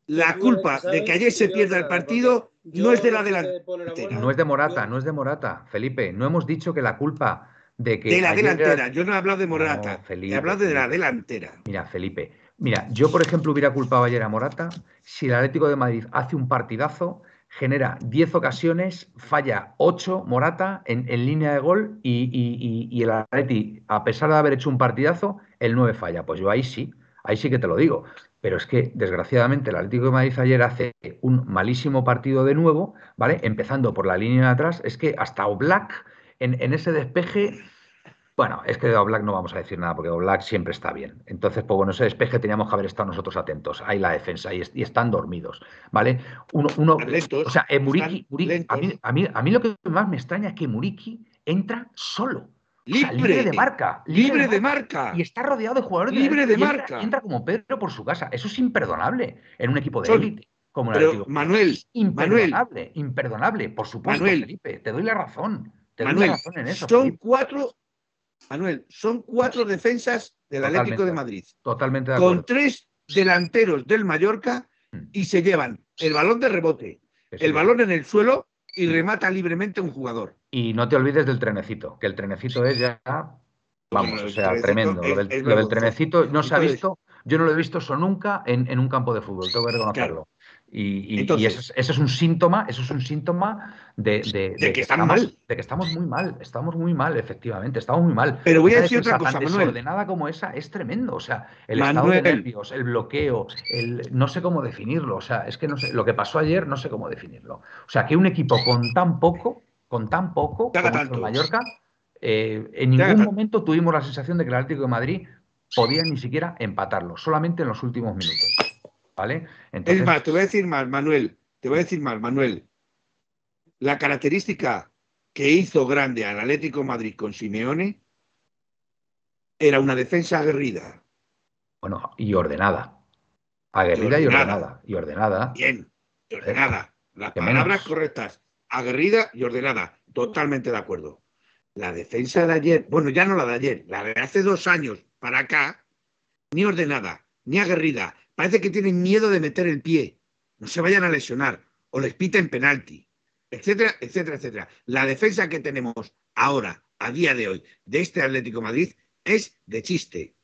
la culpa de que ayer se pierda el partido no es de la delantera. No es de Morata, no es de Morata, Felipe. No hemos dicho que la culpa de la delantera, yo no he hablado de Morata, he hablado de la delantera. Mira, Felipe, mira, yo por ejemplo hubiera culpado ayer a Morata si el Atlético de Madrid hace un partidazo, genera 10 ocasiones, falla 8 Morata en, línea de gol y, el Atleti, a pesar de haber hecho un partidazo, el 9 falla. Pues yo ahí sí, ahí sí que te lo digo. Pero es que, desgraciadamente, el Atlético de Madrid ayer hace un malísimo partido de nuevo, ¿vale? Empezando por la línea de atrás, es que hasta Oblak en, ese despeje, bueno, es que de Oblak no vamos a decir nada, porque Oblak siempre está bien. Entonces, pues bueno, ese despeje teníamos que haber estado nosotros atentos. Ahí la defensa, y, están dormidos, ¿vale? Uno, uno o sea, eh, Muriki, a, mí, a, mí, lo que más me extraña es que Muriki entra solo. Libre, de marca. Libre, de, marca. Y está rodeado de jugadores libre de, marca. Entra, como Pedro por su casa. Eso es imperdonable en un equipo de élite. Como el Manuel, imperdonable, imperdonable, por supuesto, Felipe, te doy la razón. Manuel, son cuatro, Manuel, son cuatro defensas del Atlético de Madrid. Totalmente de Con tres delanteros del Mallorca mm. y se llevan el balón de rebote, el balón en el suelo y remata libremente un jugador. Y no te olvides del trenecito, que el trenecito es ya, vamos, o sea, tremendo. Lo del, trenecito no se ha visto, yo no lo he visto eso nunca en, un campo de fútbol, tengo que reconocerlo. Y, eso, es, un síntoma, eso es un síntoma de, que, estamos, mal. De que estamos muy mal, estamos muy mal, efectivamente, estamos muy mal. Pero voy a decir otra cosa, Manuel. desordenada como esa es tremendo. O sea, el estado de nervios, el bloqueo, el no sé cómo definirlo. O sea, es que no sé, lo que pasó ayer no sé cómo definirlo. O sea, que un equipo con tan poco, con tan poco, como el Mallorca, eh, en ningún momento tuvimos la sensación de que el Atlético de Madrid podía ni siquiera empatarlo, solamente en los últimos minutos. Es más, te voy a decir más, Manuel, te voy a decir más, Manuel. La característica que hizo grande al Atlético Madrid con Simeone era una defensa aguerrida. Bueno, y ordenada. Aguerrida y ordenada. Y ordenada. Bien, y ordenada. Las palabras correctas. Aguerrida y ordenada. Totalmente de acuerdo. La defensa de ayer, bueno, ya no la de ayer, la de hace dos años para acá, ni ordenada, ni aguerrida, parece que tienen miedo de meter el pie, no se vayan a lesionar o les piten penalti, etcétera, etcétera, etcétera. La defensa que tenemos ahora, a día de hoy, de este Atlético Madrid es de chiste.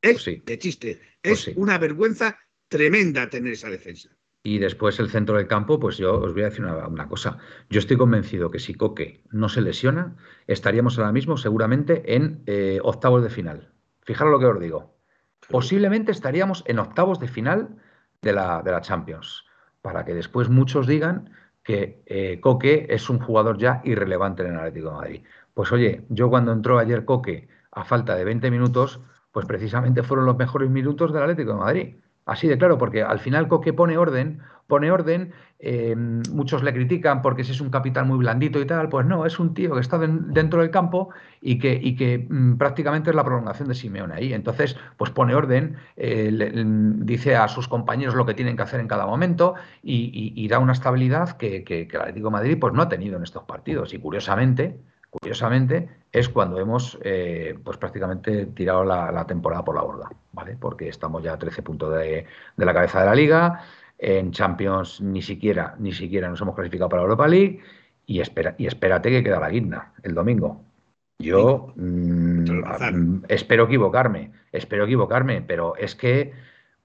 Es pues de chiste. Pues es una vergüenza tremenda tener esa defensa. Y después el centro del campo, pues yo os voy a decir una, cosa. Yo estoy convencido que si Coque no se lesiona, estaríamos ahora mismo seguramente en eh, octavos de final. Fijaros lo que os digo posiblemente estaríamos en octavos de final de la, de la Champions, para que después muchos digan que eh, Coque es un jugador ya irrelevante en el Atlético de Madrid. Pues oye, yo cuando entró ayer Coque a falta de 20 minutos, pues precisamente fueron los mejores minutos del Atlético de Madrid. Así de claro, porque al final Coque pone orden, pone orden, eh, muchos le critican porque si es un capital muy blandito y tal, pues no, es un tío que está dentro del campo y que, y que mm, prácticamente es la prolongación de Simeone ahí. Entonces, pues pone orden, eh, dice a sus compañeros lo que tienen que hacer en cada momento y, da una estabilidad que, que, el Atlético de Madrid pues, no ha tenido en estos partidos. Y curiosamente, curiosamente, es cuando hemos eh, pues prácticamente tirado la, temporada por la borda, ¿vale? Porque estamos ya a 13 puntos de, la cabeza de la liga, en Champions ni siquiera, ni siquiera nos hemos clasificado para Europa League y, espera, y espérate que queda la guinda el domingo. Yo mm, espero equivocarme, espero equivocarme, pero es que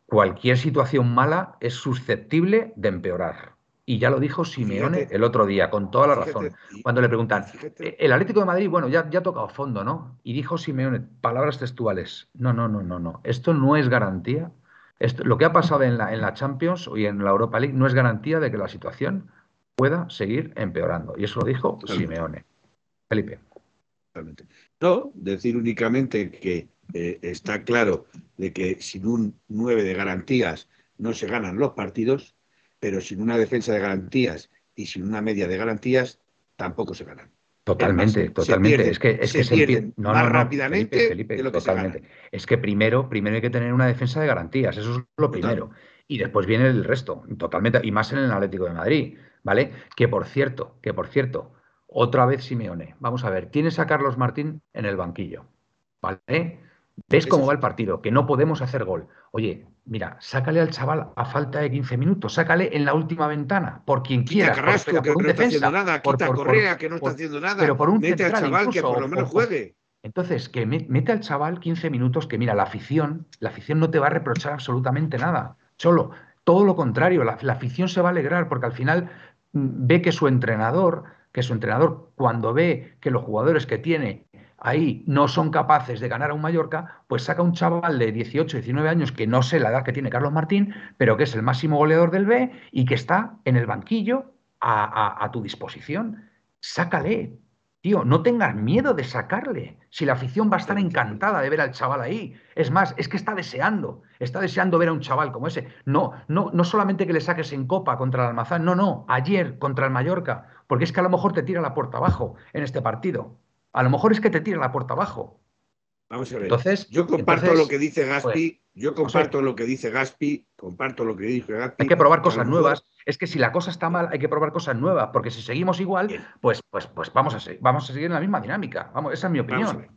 cualquier situación mala es susceptible de empeorar. Y ya lo dijo Simeone el otro día, con toda la razón. Cuando le preguntan, eh, el Atlético de Madrid, bueno, ya, ya ha tocado fondo, ¿no? Y dijo Simeone, palabras textuales, no, no, no, no, no, esto no es garantía. Esto, lo que ha pasado en la, en la Champions y en la Europa League no es garantía de que la situación pueda seguir empeorando. Y eso lo dijo Simeone. Felipe. No, decir únicamente que eh, está claro de que sin un 9 de garantías no se ganan los partidos pero sin una defensa de garantías y sin una media de garantías tampoco se ganan. Totalmente, totalmente. es que, es se, pierden no, más rápidamente de lo que totalmente. Es que primero, primero hay que tener una defensa de garantías, eso es lo primero. Y después viene el resto, totalmente, y más en el Atlético de Madrid, ¿vale? Que por cierto, que por cierto, otra vez Simeone. Vamos a ver, tienes a Carlos Martín en el banquillo, ¿vale? ¿Ves cómo va el partido? Que no podemos hacer gol. Oye, mira, sácale al chaval a falta de 15 minutos, sácale en la última ventana, por quien quiera. Carrasco, que no está haciendo nada, quita Correa, que no está haciendo nada. Pero por un mete al chaval que por lo menos juegue. Entonces, que mete al chaval 15 minutos, que mira, la afición, la afición no te va a reprochar absolutamente nada. Solo, todo lo contrario, la, la afición se va a alegrar porque al final mm, ve que su entrenador, que su entrenador, cuando ve que los jugadores que tiene ahí no son capaces de ganar a un Mallorca, pues saca un chaval de 18, 19 años que no sé la edad que tiene Carlos Martín, pero que es el máximo goleador del B y que está en el banquillo a, tu disposición. Sácale, tío, no tengas miedo de sacarle. Si la afición va a estar encantada de ver al chaval ahí. Es más, es que está deseando, está deseando ver a un chaval como ese. No, no, no solamente que le saques en copa contra el Almazán, no, no, ayer contra el Mallorca, porque es que a lo mejor te tira la puerta abajo en este partido. A lo mejor es que te tira la puerta abajo. Vamos a ver. Entonces, yo comparto lo que dice Gaspi, pues, yo comparto lo que dice Gaspi, comparto lo que dice Gaspi. Hay que probar cosas nuevas. Es que si la cosa está mal, hay que probar cosas nuevas, porque si seguimos igual, pues, pues, pues vamos a seguir, vamos a seguir en la misma dinámica. Vamos, esa es mi opinión.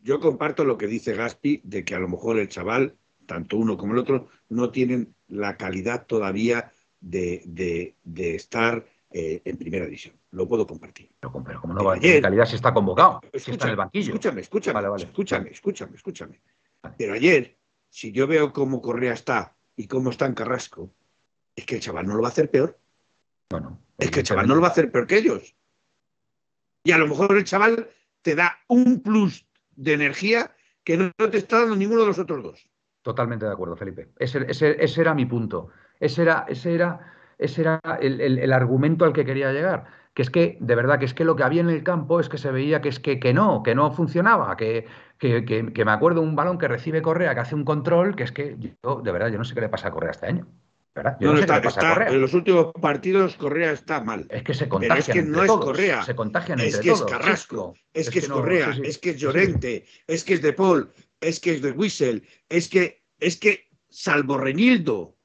Yo comparto lo que dice Gaspi de que a lo mejor el chaval, tanto uno como el otro, no tienen la calidad todavía de estar eh, en primera división. Lo puedo compartir. Pero, como no va ayer, calidad si está convocado, está en el banquillo. Escúchame, escúchame, escúchame, escúchame, escúchame. Pero ayer, si yo veo cómo Correa está y cómo está en Carrasco, es que el chaval no lo va a hacer peor. Bueno, es que el chaval no lo va a hacer peor que ellos. Y a lo mejor el chaval te da un plus de energía que no te está dando ninguno de los otros dos. Totalmente de acuerdo, Felipe. Ese, ese, ese era mi punto. Ese era, ese era ese era el, argumento al que quería llegar. Que es que, de verdad, que es que lo que había en el campo es que se veía que es que, que no, que no funcionaba, que, que, me acuerdo un balón que recibe Correa, que hace un control, que es que yo, de verdad, yo no sé qué le pasa a Correa este año. Yo no, sé qué le pasa a Correa. En los últimos partidos Correa está mal. Es que se contagia. es que no es Correa. Se contagian es que es Carrasco, es, que es Correa, es que es Llorente, es que es De Paul, es que es de Whistle, es que, es que, salvo Renildo,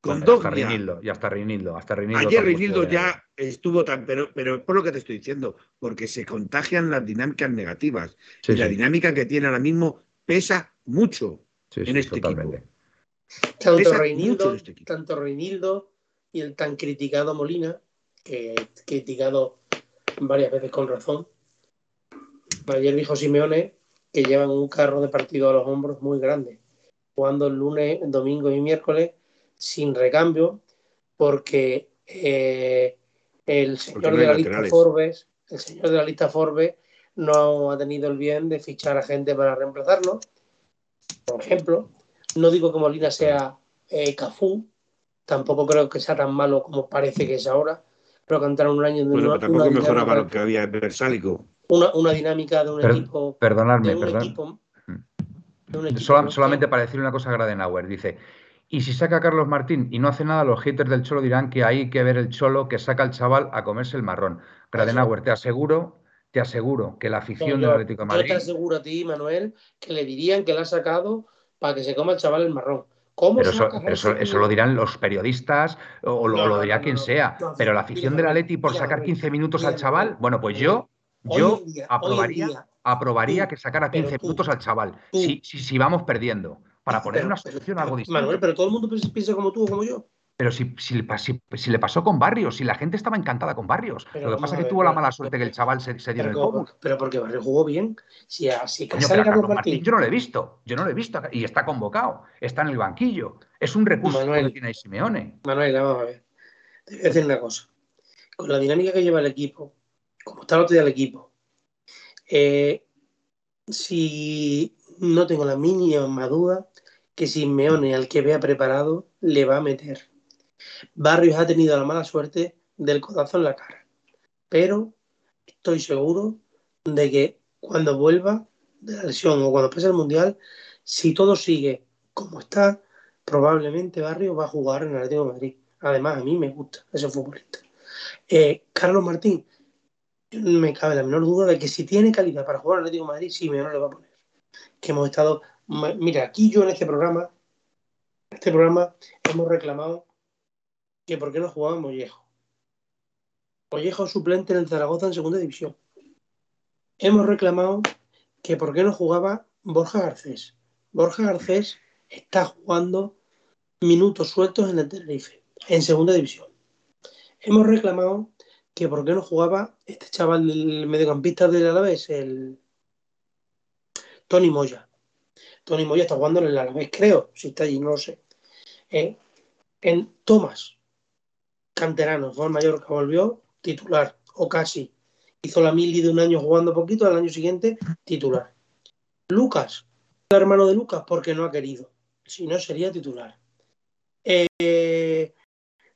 con hasta Reinildo, y hasta Reinildo, hasta Ayer Reinildo ya estuvo tan, pero, pero por lo que te estoy diciendo, porque se contagian las dinámicas negativas. y la dinámica que tiene ahora mismo pesa mucho en este equipo. Tanto Reinildo, este tanto Reinildo y el tan criticado Molina, que he criticado varias veces con razón. Ayer dijo Simeone que llevan un carro de partido a los hombros muy grande. Jugando el lunes, domingo y miércoles sin recambio, porque eh, el señor de la lista Forbes, el señor de la lista Forbes no ha tenido el bien de fichar a gente para reemplazarlo. Por ejemplo, no digo que Molina sea eh, Cafú, tampoco creo que sea tan malo como parece que es ahora. Creo que entraron un año de bueno, una, tampoco mejoraba lo que había en Versálico. Una, una, dinámica de un equipo. Perdonadme, solamente para decir una cosa a Gradenauer, dice, y si saca a Carlos Martín y no hace nada, los haters del Cholo dirán que hay que ver el Cholo que saca al chaval a comerse el marrón. Gradenauer, te aseguro, te aseguro que la afición del Atlético de Madrid. Yo te aseguro a ti, Manuel, que le dirían que le ha sacado para que se coma el chaval el marrón. ¿Cómo pero eso, eso, lo dirán los periodistas o lo, dirá quien sea. pero la afición del Atleti por sacar 15 minutos al chaval, bueno, pues yo, yo aprobaría, aprobaría que sacara 15 minutos al chaval. Si, si, si vamos perdiendo para poner una solución algo distinto. Manuel, pero todo el mundo piensa como tú o como yo. Pero si, si, si, le pasó con Barrios, si la gente estaba encantada con Barrios. lo que pasa es que tuvo la mala suerte que el chaval se, dio en el juego. Pero porque Barrios jugó bien. Si así Coño, Carlos Martín, yo no lo he visto. Yo no lo he visto. Y está convocado. Está en el banquillo. Es un recurso que tiene ahí Simeone. Manuel, vamos a ver. Te voy a decir una cosa. Con la dinámica que lleva el equipo, como está el otro día el equipo, eh, si no tengo la mínima duda que Simeone, al que vea preparado, le va a meter. Barrios ha tenido la mala suerte del codazo en la cara, pero estoy seguro de que cuando vuelva de la lesión o cuando pase el Mundial, si todo sigue como está, probablemente Barrios va a jugar en el Atlético de Madrid. Además, a mí me gusta ese futbolista. Eh, Carlos Martín, no me cabe la menor duda de que si tiene calidad para jugar en el Atlético de Madrid, sí, me lo va a poner. Que hemos estado Mira, aquí yo en este programa, este programa hemos reclamado que por qué no jugaba Mollejo. Mollejo suplente en el Zaragoza en segunda división. Hemos reclamado que por qué no jugaba Borja Garcés. Borja Garcés está jugando minutos sueltos en el Tenerife, en segunda división. Hemos reclamado que por qué no jugaba este chaval del mediocampista del Alavés, el Tony Moya. Tony Moya está jugando en el Alavés, creo, si está allí, no lo sé. Eh, en Tomás, canterano, fue el mayor que volvió, titular, o casi. Hizo la mili de un año jugando poquito, al año siguiente, titular. Lucas, el hermano de Lucas, porque no ha querido. Si no, sería titular. Eh,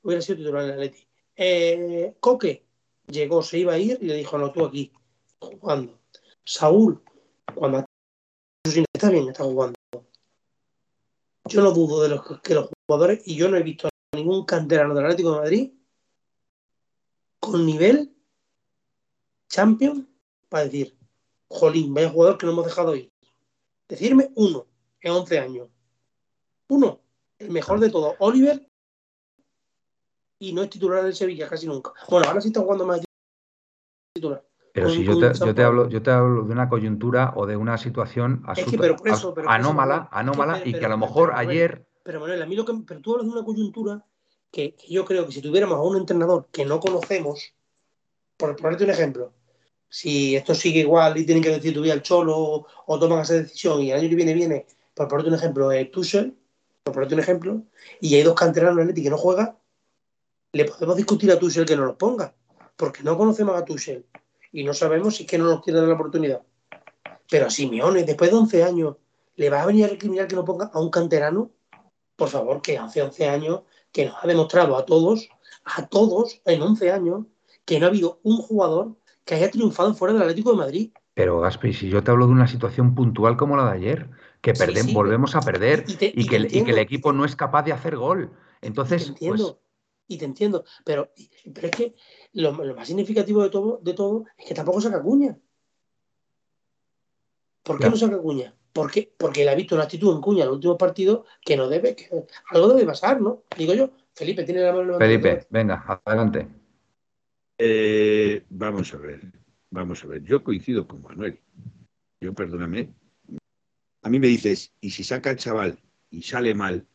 hubiera sido titular en Atleti. Eh, Coque llegó, se iba a ir y le dijo, no, tú aquí, jugando. Saúl, cuando está bien, está jugando. Yo no dudo de los que los jugadores, y yo no he visto a ningún canterano del Atlético de Madrid con nivel champion para decir, jolín, vaya jugador que no hemos dejado ir. Decirme uno en 11 años. Uno, el mejor de todos, Oliver, y no es titular del Sevilla casi nunca. Bueno, ahora sí está jugando más titular. Pero si yo te, hablo, yo te hablo de una coyuntura o de una situación anómala, anómala y que a lo mejor ayer. Pero Manuel, a mí lo que. Pero tú hablas de una coyuntura que, yo creo que si tuviéramos a un entrenador que no conocemos, por ponerte un ejemplo, si esto sigue igual y tienen que decir tu vida al cholo o, toman esa decisión y el año que viene viene, por ponerte un ejemplo, eh, Tuchel, por ponerte un ejemplo, y hay dos canteranos en el que no juega, le podemos discutir a Tuchel que no los ponga, porque no conocemos a Tuchel y no sabemos si es que no nos quiere dar la oportunidad. Pero a Simeone, después de 11 años, ¿le va a venir a recriminar que no ponga a un canterano? Por favor, que hace 11 años que nos ha demostrado a todos, a todos en 11 años, que no ha habido un jugador que haya triunfado fuera del Atlético de Madrid. Pero Gaspi, si yo te hablo de una situación puntual como la de ayer, que volvemos a perder y, que, el equipo no es capaz de hacer gol. Entonces, pues y te entiendo, pero, pero es que lo, más significativo de todo, de todo es que tampoco saca cuña. ¿Por qué no saca cuña? Porque, porque él ha visto una actitud en cuña en los últimos partidos que no debe, que algo debe pasar, ¿no? Digo yo, Felipe, tiene la mano Felipe, venga, adelante. Eh, vamos a ver, vamos a ver. Yo coincido con Manuel. Yo, perdóname. A mí me dices, y si saca el chaval y sale mal,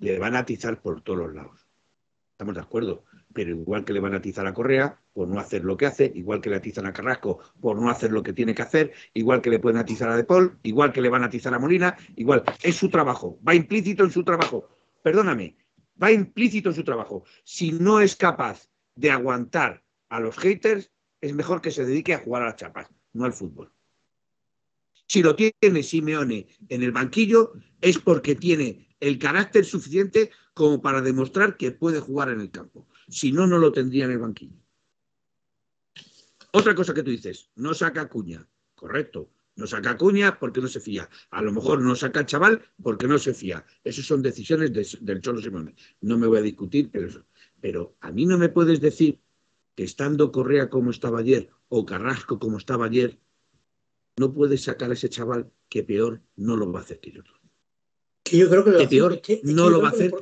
le van a atizar por todos los lados. Estamos de acuerdo. Pero igual que le van a atizar a Correa por no hacer lo que hace, igual que le atizan a Carrasco por no hacer lo que tiene que hacer, igual que le pueden atizar a De Paul, igual que le van a atizar a Molina, igual. Es su trabajo, va implícito en su trabajo. Perdóname, va implícito en su trabajo. Si no es capaz de aguantar a los haters, es mejor que se dedique a jugar a las chapas, no al fútbol. Si lo tiene Simeone en el banquillo, es porque tiene el carácter suficiente como para demostrar que puede jugar en el campo. Si no, no lo tendría en el banquillo. Otra cosa que tú dices, no saca cuña. Correcto. No saca Cuña porque no se fía. A lo mejor no saca Chaval porque no se fía. Esas son decisiones del Cholo Simón. No me voy a discutir, pero, pero a mí no me puedes decir que estando Correa como estaba ayer o Carrasco como estaba ayer, no puedes sacar a ese chaval que peor no lo va a hacer que yo. Que yo creo que, lo peor no lo va a hacer.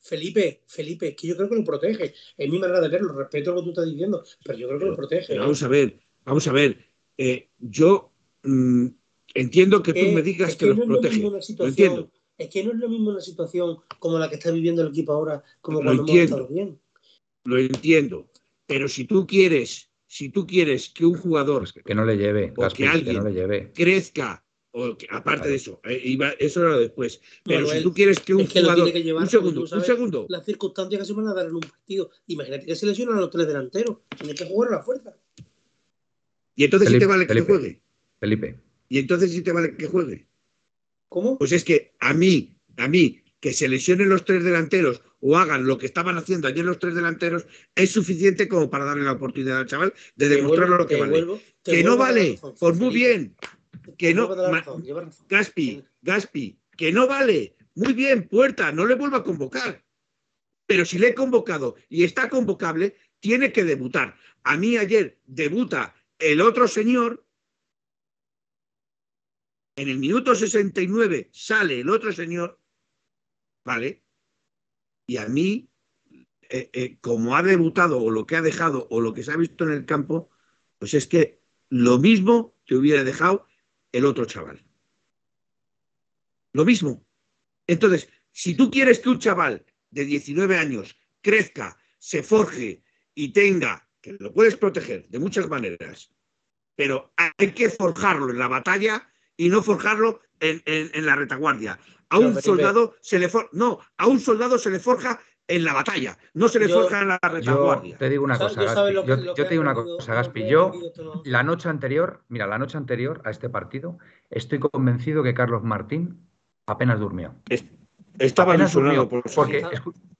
Felipe, Felipe, es que yo creo que lo protege. Es mi manera de verlo, respeto lo que tú estás diciendo, pero yo creo que lo protege. vamos a ver, vamos a ver. Eh, yo mm, entiendo que tú me digas que, lo protege. Lo entiendo. Es que no es lo mismo una situación como la que está viviendo el equipo ahora, como cuando hemos estado bien. Lo entiendo. Pero si tú quieres, si tú quieres que un jugador pues que no le lleve, o que alguien no le lleve. crezca o aparte de eso, eh, eso era después. Pero si tú quieres que un jugador. un segundo, un segundo. Las circunstancias que se van a dar en un partido. Imagínate que se lesionan a los tres delanteros. Tiene que jugar a la fuerza. Y entonces sí te vale que juegue. Felipe. Y entonces sí te vale que juegue. ¿Cómo? Pues es que a mí, a mí, que se lesionen los tres delanteros o hagan lo que estaban haciendo ayer los tres delanteros, es suficiente como para darle la oportunidad al chaval de demostrar lo que vale. que no vale, pues muy bien, que no. Gaspi, Gaspi, que no vale. Muy bien, puerta, no le vuelvo a convocar. Pero si le he convocado y está convocable, tiene que debutar. A mí ayer debuta el otro señor. En el minuto 69 sale el otro señor. ¿Vale? Y a mí, eh, eh, como ha debutado o lo que ha dejado o lo que se ha visto en el campo, pues es que lo mismo te hubiera dejado el otro chaval. Lo mismo. Entonces, si tú quieres que un chaval de 19 años crezca, se forje y tenga, que lo puedes proteger de muchas maneras, pero hay que forjarlo en la batalla y no forjarlo en, la retaguardia. A un soldado se le no, a un soldado se le forja en la batalla, no se le forja en la retaguardia. Yo te digo una cosa, Gaspi. Yo, te digo una cosa, Gaspi. Yo, la noche anterior, mira, la noche anterior a este partido, estoy convencido que Carlos Martín apenas durmió. Estaba apenas durmió, porque,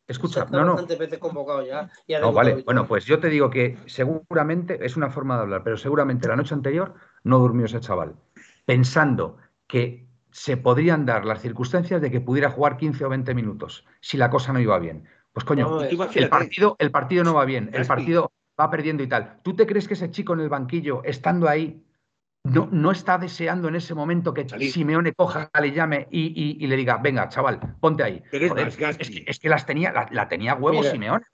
escucha, no, no. convocado ya, no, vale. Bueno, pues yo te digo que seguramente, es una forma de hablar, pero seguramente la noche anterior no durmió ese chaval, pensando que se podrían dar las circunstancias de que pudiera jugar 15 o 20 minutos si la cosa no iba bien. Pues coño, el, partido, el partido no va bien, el partido va perdiendo y tal. ¿Tú te crees que ese chico en el banquillo, estando ahí, no, no está deseando en ese momento que Simeone coja, le llame y, le diga, venga, chaval, ponte ahí. es, que, las tenía, la, tenía huevos Simeone,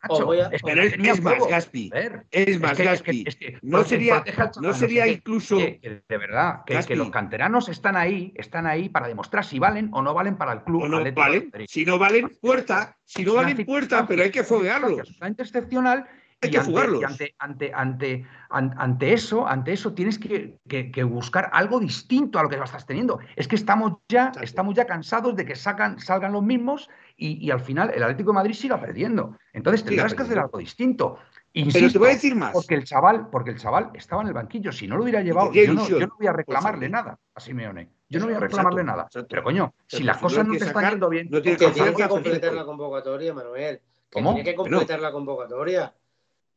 Es, más Gaspi. Es más Gaspi. no sería, no sería incluso. de verdad, que, los canteranos están ahí, están ahí para demostrar si valen o no valen para el club. no valen. Si no valen, puerta. Si no valen, puerta, pero hay que foguearlos. Absolutamente excepcional hay que ante, ante, ante, ante, eso, ante eso tienes que, buscar algo distinto a lo que estás teniendo. Es que estamos ya, estamos ya cansados de que sacan, salgan los mismos y, al final el Atlético de Madrid siga perdiendo. Entonces tendrás que hacer algo distinto. Pero te voy a decir más. Porque el chaval, porque el chaval estaba en el banquillo. Si no lo hubiera llevado, yo no, voy a pues reclamarle nada a Simeone. Yo no voy a reclamarle nada. Pero coño, si las cosas no te están yendo bien. No tienes que, completar la convocatoria, Manuel. Que tiene que completar la convocatoria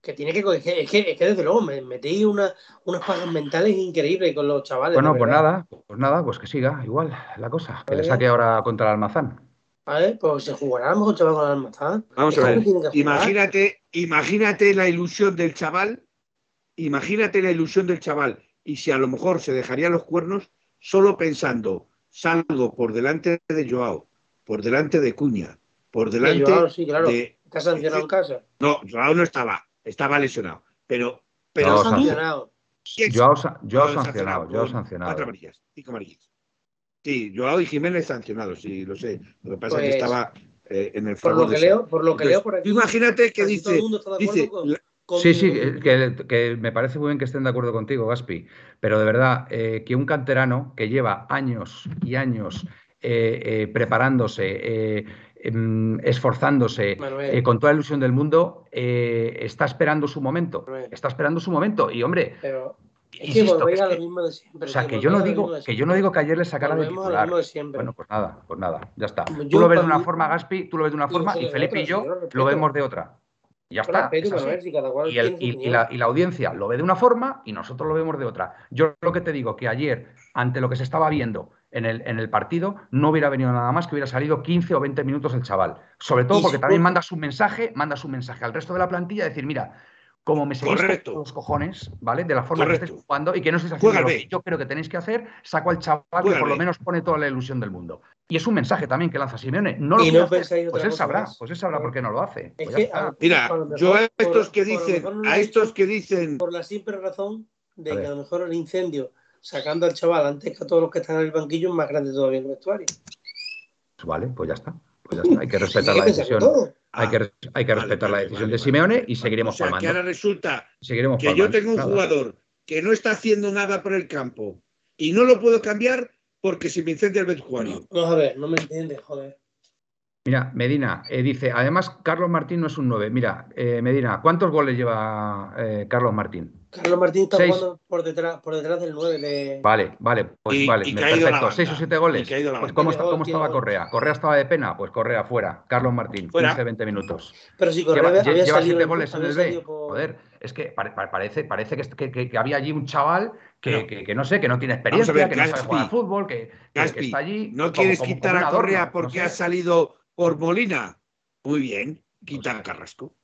que tiene que es que, es que desde luego me metí una, unas pagas mentales increíbles con los chavales. Bueno, pues nada, pues nada, pues que siga igual la cosa, que le saque ahora contra el Almazán. Vale, pues se jugará a lo mejor chaval con el Almazán. Vamos a ver, imagínate, imagínate la ilusión del chaval, imagínate la ilusión del chaval, y si a lo mejor se dejaría los cuernos solo pensando, salgo por delante de Joao, por delante de Cuña, por delante Joao, sí, claro. de... ¿Estás sancionado en casa? No, Joao no estaba estaba lesionado. Pero, pero no, sancionado. Yo, yo sancionado, yo sancionado. Cuatro amarillas, cinco amarillas. Sí, Joao y Jiménez sancionados, sí, lo sé. Lo que pasa es que pues, estaba eh, en el por lo que leo, por lo que leo por aquí. Imagínate que dice, dice Sí, sí, que, me parece muy bien que estén de acuerdo contigo, Gaspi, pero de verdad, eh, que un canterano que lleva años y años eh, preparándose, esforzándose eh, con toda la ilusión del mundo, eh, está esperando su momento. Está esperando su momento. Y hombre. Pero... Es que a lo mismo de siempre. O sea, que yo no digo que yo no digo que ayer le sacara de titular. bueno, pues nada, pues nada, ya está. tú lo ves de una forma, Gaspi, tú lo ves de una forma y Felipe y yo lo vemos de otra. Ya está. y, la, audiencia lo ve de una forma y nosotros lo vemos de otra. Yo lo que te digo, que ayer, ante lo que se estaba viendo en el, en el partido, no hubiera venido nada más que hubiera salido 15 o 20 minutos el chaval. Sobre todo porque también manda su mensaje, manda su mensaje al resto de la plantilla, decir, mira, como me seguís los cojones, ¿vale? De la forma que estáis jugando y que no estáis haciendo lo que yo creo que tenéis que hacer, saco al chaval que por lo menos pone toda la ilusión del mundo. Y es un mensaje también que lanza Simeone. No lo no pues él sabrá, pues él sabrá por qué no lo hace. Pues Mira, yo a estos que dicen, a estos que dicen. Por la simple razón de que a lo mejor el incendio sacando al chaval antes que a todos los que están en el banquillo es más grande todavía el vestuario. Vale, pues ya está. Pues ya está. Hay que respetar la decisión hay que, ah, hay que respetar la decisión de Simeone y seguiremos o que ahora resulta que yo tengo un jugador que no está haciendo nada por el campo y no lo puedo cambiar porque si me incendia el vestuario. No, a ver, no me entiendes, joder. Mira, Medina eh, dice, además Carlos Martín no es un 9. Mira, eh, Medina, ¿cuántos goles lleva eh, Carlos Martín? Carlos Martín está jugando por detrás, por detrás del 9. Vale, vale, pues vale, perfecto. ¿Seis o siete goles? Pues ¿cómo, ¿cómo estaba Correa? ¿Correa estaba de pena? Pues Correa fuera. Carlos Martín, fuera. 15, 20 minutos. Pero si Correa lleva, lleva siete goles en el B. Joder, es que parece, parece que, que, que, había allí un chaval que, que, no sé, que no tiene experiencia, que no sabe jugar al fútbol, que, está allí. ¿No quieres quitar a Correa porque ha salido por Molina? Muy bien, quita a Carrasco.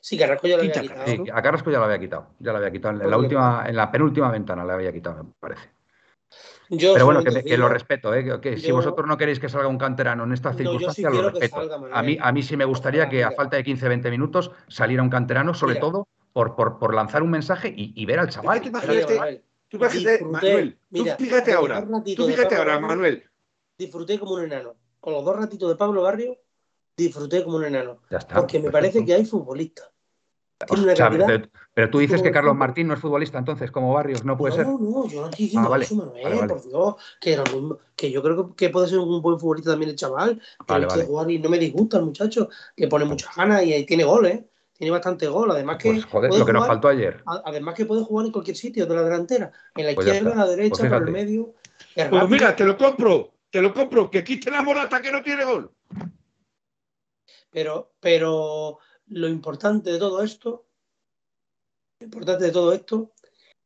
Sí, Carrasco ya lo había quitado. a Carrasco ya lo había quitado. Ya lo había quitado. En la, última, en la penúltima ventana le había quitado, me parece. Pero bueno, que, lo respeto, ¿eh? que, si vosotros no queréis que salga un canterano en estas circunstancias, lo respeto. a, mí, a mí sí me gustaría que a falta de 15-20 minutos saliera un canterano, sobre todo por, por, por, lanzar un mensaje y, ver al chaval. tú fíjate, Manuel, tú fíjate ahora, tú fíjate ahora, Manuel. Disfruté como un enano. Con los dos ratitos de Pablo Barrio, disfruté como un enano. porque me parece que hay futbolistas. pero, tú dices que Carlos Martín no es futbolista, entonces, como Barrios, no puede ser. No, no, yo no estoy diciendo ah, eso, Manuel, por Dios, que, que, yo creo que puede ser un buen futbolista también el chaval, que jugar y no me disgusta el muchacho, que pone muchas ganas y tiene goles, tiene bastante gol, además que. Pues, joder, lo que nos faltó ayer. Además que puede jugar en cualquier sitio de la delantera, en la pues izquierda, en la derecha, pues por el medio. Pues mira, te lo compro, te lo compro, que quite la morata que no tiene gol. Pero, pero lo importante de todo esto, lo importante de todo esto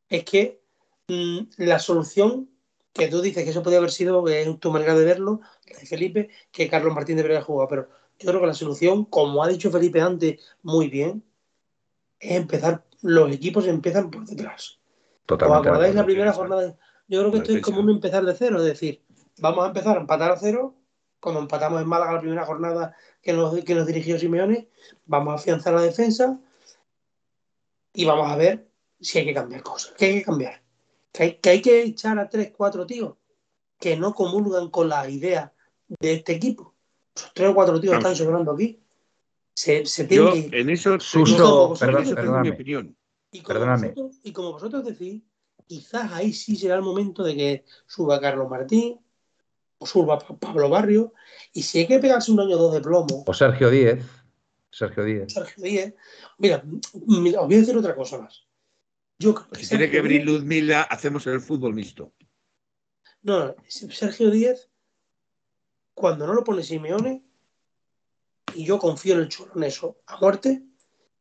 es que mm, la solución que tú dices que eso podría haber sido, en tu manera de verlo, de Felipe, que Carlos Martín debería jugado, pero yo creo que la solución, como ha dicho Felipe antes muy bien, es empezar, los equipos empiezan por detrás. Totalmente. ¿Os acordáis la primera jornada? Yo creo que esto es como un empezar de cero, es decir, vamos a empezar a empatar a cero, cuando empatamos en Málaga la primera jornada que nos, que nos dirigió Simeone, vamos a afianzar la defensa y vamos a ver si hay que cambiar cosas, que hay que cambiar. Que hay, que hay que echar a tres, cuatro tíos que no comulgan con la idea de este equipo. Esos tres o cuatro tíos están sobrando aquí. Se, se Yo, en eso, Suso, perdón, mi opinión. Y como, vosotros, y como vosotros decís, quizás ahí sí será el momento de que suba Carlos Martín, suba Pablo Barrio, y si hay que pegarse un año o dos de plomo. O Sergio Díez. Sergio Díez. Sergio Díez. Mira, os voy a decir otra cosa más. Yo si tiene que abrir Luzmila, hacemos el fútbol mixto. No, Sergio Díez, cuando no lo pone Simeone, y yo confío en el Cholo en eso a muerte,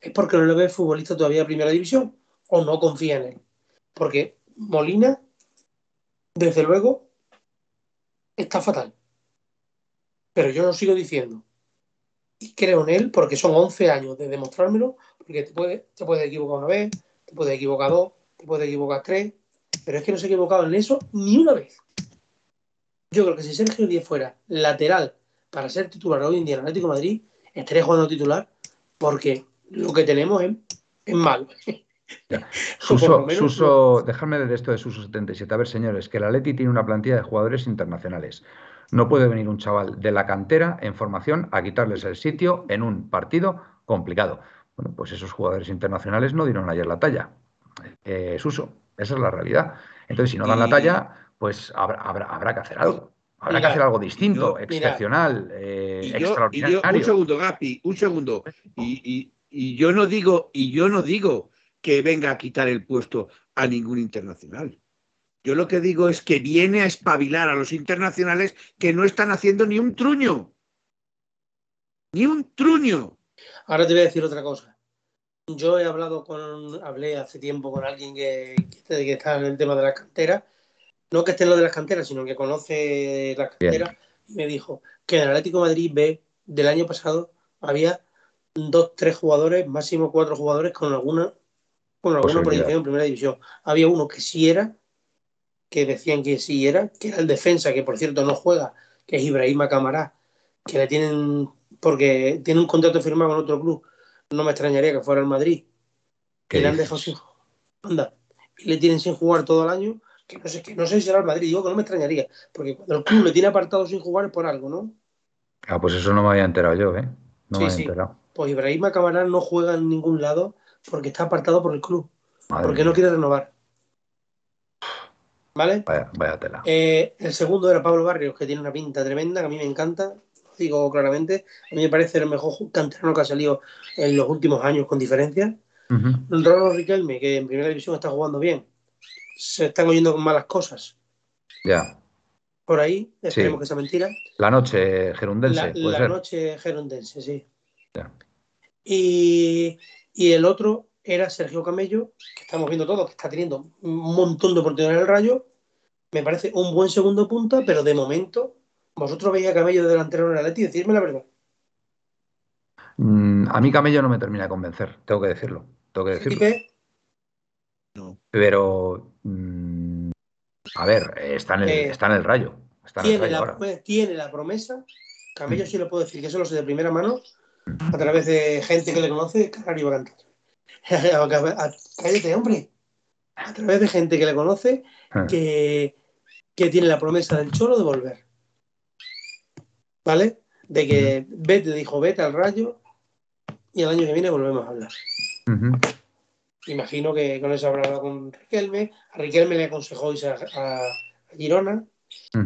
es porque no le ve futbolista todavía a primera división, o no confía en él. Porque Molina, desde luego, está fatal. Pero yo lo sigo diciendo. Y creo en él porque son 11 años de demostrármelo, porque te puedes te puede equivocar una vez, te puedes equivocar dos, te puedes equivocar tres, pero es que no se ha equivocado en eso ni una vez. Yo creo que si Sergio Díez fuera lateral para ser titular hoy en día en Atlético Madrid, estaría jugando titular porque lo que tenemos es, es malo. Suso, Suso, déjame de esto de Suso 77. A ver, señores, que la Leti tiene una plantilla de jugadores internacionales. No puede venir un chaval de la cantera en formación a quitarles el sitio en un partido complicado. Bueno, pues esos jugadores internacionales no dieron ayer la talla. Eh, Suso, esa es la realidad. Entonces, si no dan la talla, pues habrá, que hacer algo. Habrá que hacer algo distinto, excepcional, eh, extraordinario. un segundo, Gapi, un segundo. Y, y, yo no digo, y yo no digo que venga a quitar el puesto a ningún internacional. Yo lo que digo es que viene a espabilar a los internacionales que no están haciendo ni un truño. Ni un truño. Ahora te voy a decir otra cosa. Yo he hablado con, hablé hace tiempo con alguien que, que está en el tema de las canteras, no que esté en lo de las canteras, sino que conoce las canteras, y me dijo que en el Atlético Madrid B del año pasado había dos, tres jugadores, máximo cuatro jugadores con alguna, con alguna proyección en primera división. Había uno que sí era, que decían que sí era, que era el defensa, que por cierto no juega, que es Ibrahima Camará, que le tienen, porque tiene un contrato firmado con otro club, no me extrañaría que fuera el Madrid, que le han dejado sin anda, y le tienen sin jugar todo el año, que no sé, que no sé si será el Madrid, digo que no me extrañaría, porque cuando el club le tiene apartado sin jugar es por algo, ¿no? Ah, pues eso no me había enterado yo, ¿eh? No me había enterado. Pues Ibrahima Camará no juega en ningún lado porque está apartado por el club, porque no quiere renovar. ¿Vale? Vaya, tela. Eh, el segundo era Pablo Barrios, que tiene una pinta tremenda, que a mí me encanta, digo claramente. A mí me parece el mejor canterano que ha salido en los últimos años con diferencia. Uh Riquelme, que en primera división está jugando bien. Se están oyendo con malas cosas. Ya. Por ahí, esperemos que sea mentira. La noche gerundense. La, noche gerundense, sí. Ya. Y, y el otro era Sergio Camello, que estamos viendo todo, que está teniendo un montón de oportunidades en el rayo. Me parece un buen segundo punta, pero de momento, vosotros veis a Camello de delantero en el Atleti, decirme la verdad. Mm, a mí Camello no me termina de convencer, tengo que decirlo. Tengo que decirlo. No. Pero, mm, a ver, está en el, eh, está en el rayo. tiene, la, tiene la promesa, Camello mm. sí lo puedo decir, que eso lo sé de primera mano, a través de gente que le conoce, Canario va a cantar. cállate, hombre. A través de gente que le conoce, ah. que, tiene la promesa del cholo de volver. ¿Vale? De que vete, dijo, vete al rayo y el año que viene volvemos a hablar. Imagino que con eso habrá hablado con Riquelme. A Riquelme le aconsejó irse a, Girona,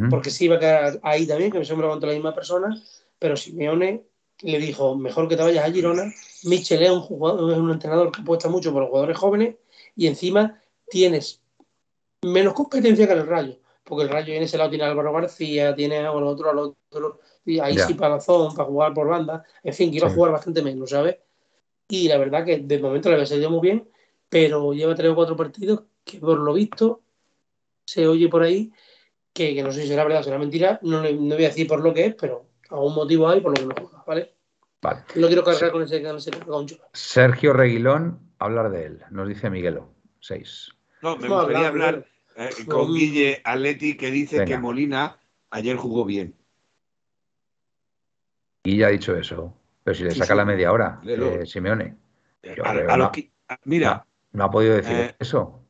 porque sí iba a quedar ahí también, que me siempre con la misma persona, pero Simeone le dijo, mejor que te vayas a Girona. Michel es un, jugador, es un entrenador que apuesta mucho por los jugadores jóvenes y encima tienes menos competencia que el Rayo, porque el Rayo en ese lado tiene a Álvaro García, tiene a otro, al otro, y ahí sí para zona, para jugar por banda, en fin, quiero jugar bastante menos, ¿sabes? Y la verdad que de momento le había salido muy bien, pero lleva tres o cuatro partidos que por lo visto se oye por ahí que, que no sé si será verdad o será mentira, no, no voy a decir por lo que es, pero algún motivo hay por lo que no juega, ¿vale? Vale. No quiero cargar con ese, con ese Sergio Reguilón, hablar de él, nos dice Miguelo, 6. No, me gustaría hablar eh, con Guille Aleti que dice que Molina ayer jugó bien. Y ya ha dicho eso. Pero si le saca la media hora, eh, Simeone. mira. No, ha podido decir eh, eso.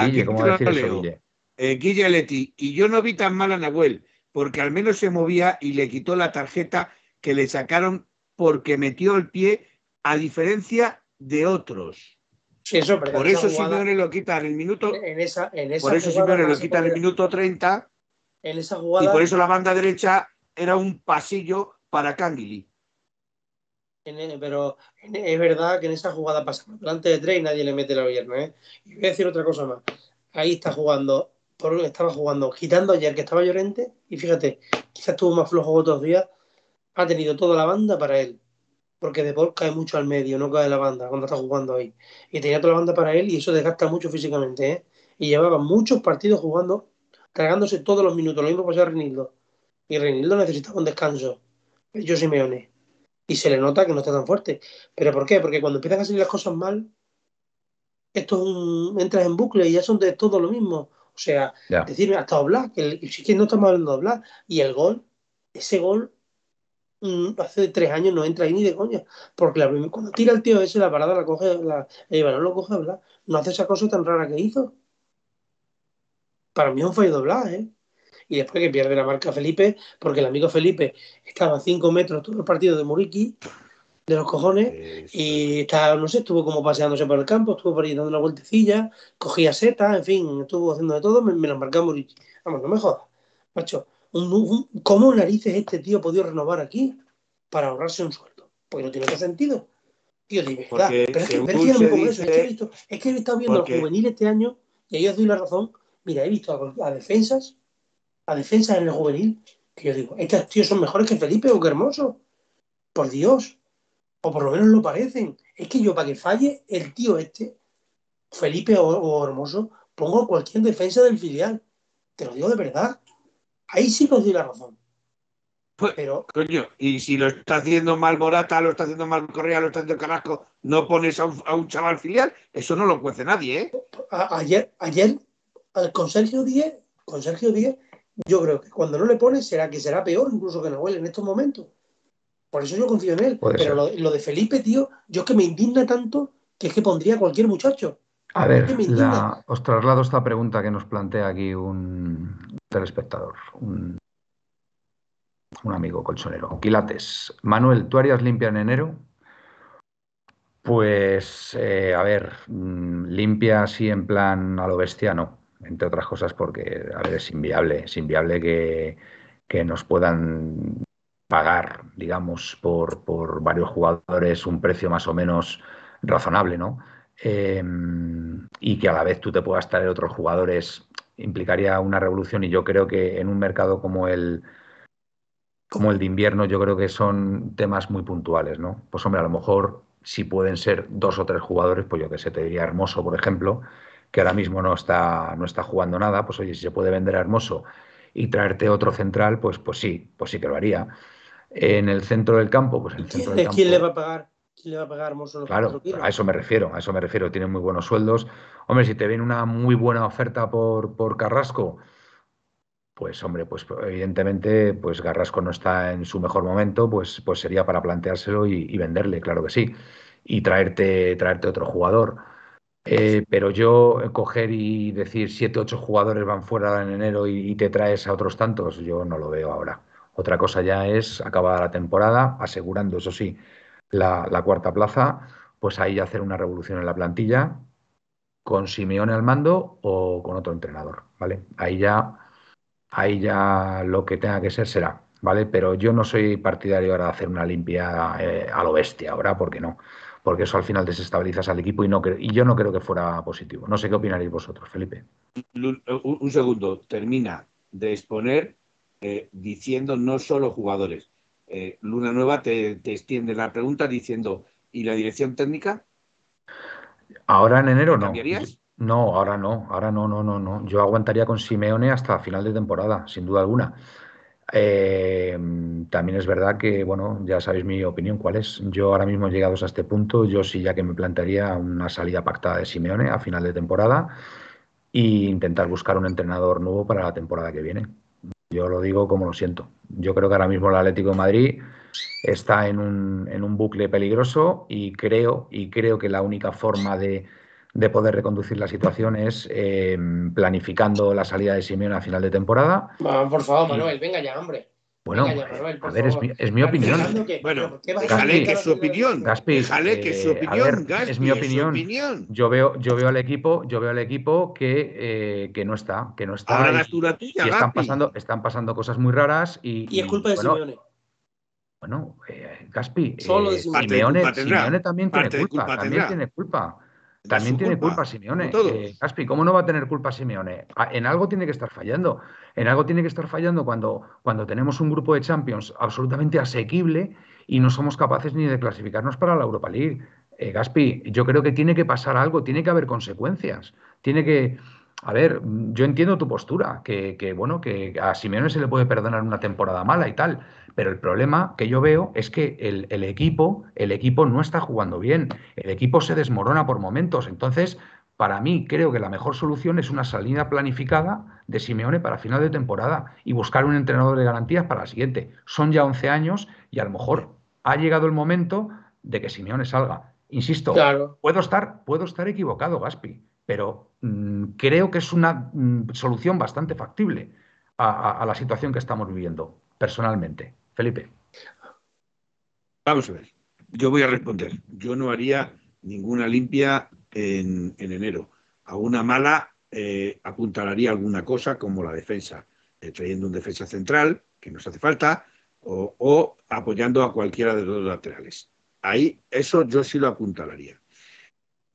Guille, ¿cómo va a decir eso, Guille? Guille Aleti. Y yo no vi tan mal a Nahuel porque al menos se movía y le quitó la tarjeta que le sacaron porque metió el pie, a diferencia de otros. por eso Simeone lo quita en el minuto. En esa, por eso Simeone lo quita en el minuto 30. En esa jugada. Y por eso la banda derecha era un pasillo para Canguili. pero es verdad que en esa jugada pasa delante de tres y nadie le mete la pierna. ¿eh? Y voy a decir otra cosa más. Ahí está jugando estaba jugando, quitando ayer que estaba llorente, y fíjate, quizás estuvo más flojo otros días, ha tenido toda la banda para él, porque De Paul cae mucho al medio, no cae la banda cuando está jugando ahí. Y tenía toda la banda para él y eso desgasta mucho físicamente, ¿eh? Y llevaba muchos partidos jugando, tragándose todos los minutos, lo mismo pasó a Renildo. Y Renildo necesitaba un descanso, yo Simeone. Y se le nota que no está tan fuerte. ¿Pero por qué? Porque cuando empiezan a salir las cosas mal, esto es un, entras en bucle y ya son de todo lo mismo. O sea, decirme hasta Oblak, que, si que no estamos hablando de Oblak, y el gol, ese gol mm, hace tres años no entra ahí ni de coña, porque cuando tira el tío ese, la parada la coge, la, el balón lo coge Oblak, no hace esa cosa tan rara que hizo. Para mí es un fallo de Oblak, ¿eh? Y después que pierde la marca Felipe, porque el amigo Felipe estaba a cinco metros todo el partido de Muriqui, de los cojones y está, no sé, estuvo como paseándose por el campo, estuvo por ahí dando una vueltecilla, cogía setas, en fin, estuvo haciendo de todo, me, lo marcamos y vamos, no me jodas, macho, ¿cómo narices este tío ha podido renovar aquí para ahorrarse un sueldo? Porque no tiene otro sentido. Tío, de verdad, pero es que, pero es que es he visto, es que he estado viendo al juvenil este año y ahí os doy la razón, mira, he visto a, defensas, a defensas en el juvenil, que yo digo, estos tíos son mejores que Felipe o que Hermoso, por Dios O por lo menos lo parecen. Es que yo, para que falle el tío este, Felipe o, Hermoso, pongo cualquier defensa del filial. Te lo digo de verdad. Ahí sí os doy la razón. Pues, pero, coño, y si lo está haciendo mal Morata, lo está haciendo mal Correa, lo está haciendo Carrasco, no pones a un, chaval filial, eso no lo cuece nadie, ¿eh? ayer, ayer, con Sergio Díez, con Sergio Díez, yo creo que cuando no le pones será que será peor incluso que Nahuel en estos momentos. Por eso yo confío en él. Pero lo, de Felipe, tío, yo es que me indigna tanto que es que pondría a cualquier muchacho. A ver, os traslado esta pregunta que nos plantea aquí un telespectador, un, un amigo colchonero. Quilates. Manuel, ¿tú harías limpia en enero? Pues, eh, a ver, mm, limpia así en plan a lo bestiano, entre otras cosas porque, a ver, es inviable, es inviable que, que nos puedan pagar, digamos, por, por, varios jugadores un precio más o menos razonable, ¿no? Em, y que a la vez tú te puedas traer otros jugadores implicaría una revolución y yo creo que en un mercado como el como el de invierno yo creo que son temas muy puntuales, ¿no? Pues hombre, a lo mejor si pueden ser dos o tres jugadores, pues yo que sé, te diría Hermoso, por ejemplo, que ahora mismo no está, no está jugando nada, pues oye, si se puede vender a Hermoso y traerte otro central, pues, pues sí, pues sí que lo haría. En el centro del campo, pues el centro del campo. ¿Quién le va a pagar? ¿Quién le va a pagar Claro, a eso me refiero, a eso me refiero. Tienen muy buenos sueldos. Hombre, si te viene una muy buena oferta por, por Carrasco, pues hombre, pues evidentemente, pues Carrasco no está en su mejor momento, pues, pues sería para planteárselo y, venderle, claro que sí. Y traerte, traerte otro jugador. Eh, pero yo coger y decir siete, ocho jugadores van fuera en enero y te traes a otros tantos, yo no lo veo ahora. Otra cosa ya es acabar la temporada, asegurando, eso sí, la, cuarta plaza, pues ahí hacer una revolución en la plantilla con Simeone al mando o con otro entrenador, ¿vale? Ahí ya, ahí ya lo que tenga que ser será, ¿vale? Pero yo no soy partidario ahora de hacer una limpia eh, a lo bestia ahora, porque no, porque eso al final desestabilizas al equipo y, yo no creo que fuera positivo. No sé qué opinaréis vosotros, Felipe. Un segundo, termina de exponer eh, diciendo no solo jugadores. Eh, Luna Nueva te, extiende la pregunta diciendo, ¿y la dirección técnica? Ahora en enero no. No, ahora no, ahora no, no, no, no. Yo aguantaría con Simeone hasta final de temporada, sin duda alguna. Eh, también es verdad que, bueno, ya sabéis mi opinión cuál es. Yo ahora mismo llegados a este punto, yo sí ya que me plantearía una salida pactada de Simeone a final de temporada e intentar buscar un entrenador nuevo para la temporada que viene. Yo lo digo como lo siento. Yo creo que ahora mismo el Atlético de Madrid está en un, en un bucle peligroso y creo, y creo que la única forma de, poder reconducir la situación es eh, planificando la salida de Simeone a final de temporada. por favor, Manuel, venga ya, hombre. Bueno, a ver, es mi, es mi opinión. bueno, déjale que es su opinión. Gaspi, déjale que es su opinión. es mi opinión. Yo veo, yo veo al equipo, yo veo al equipo que, eh, que no está, que no está. Ahora la tuya, y están pasando, están pasando cosas muy raras y. Y es culpa de bueno, Simeone. Bueno, eh, Gaspi, Solo eh, Simeone, Simeone, también tiene culpa, también tiene culpa. También tiene culpa, Simeone. Eh, Caspi, ¿cómo no va a tener culpa Simeone? En algo tiene que estar fallando. En algo tiene que estar fallando cuando, cuando tenemos un grupo de Champions absolutamente asequible y no somos capaces ni de clasificarnos para la Europa League. Eh, Gaspi, yo creo que tiene que pasar algo, tiene que haber consecuencias. Tiene que. A ver, yo entiendo tu postura, que, que bueno, que a Simeone se le puede perdonar una temporada mala y tal pero el problema que yo veo es que el, equipo, el equipo no está jugando bien, el equipo se desmorona por momentos. Entonces, para mí, creo que la mejor solución es una salida planificada de Simeone para final de temporada y buscar un entrenador de garantías para la siguiente. Son ya 11 años y a lo mejor ha llegado el momento de que Simeone salga. Insisto, puedo, estar, puedo estar equivocado, Gaspi, pero mm, creo que es una mm, solución bastante factible a la situación que estamos viviendo, personalmente. Felipe. Vamos a ver. Yo voy a responder. Yo no haría ninguna limpia en, enero. A una mala eh, apuntalaría alguna cosa como la defensa, eh, trayendo un defensa central, que nos hace falta, o, apoyando a cualquiera de los laterales. Ahí, eso yo sí lo apuntalaría.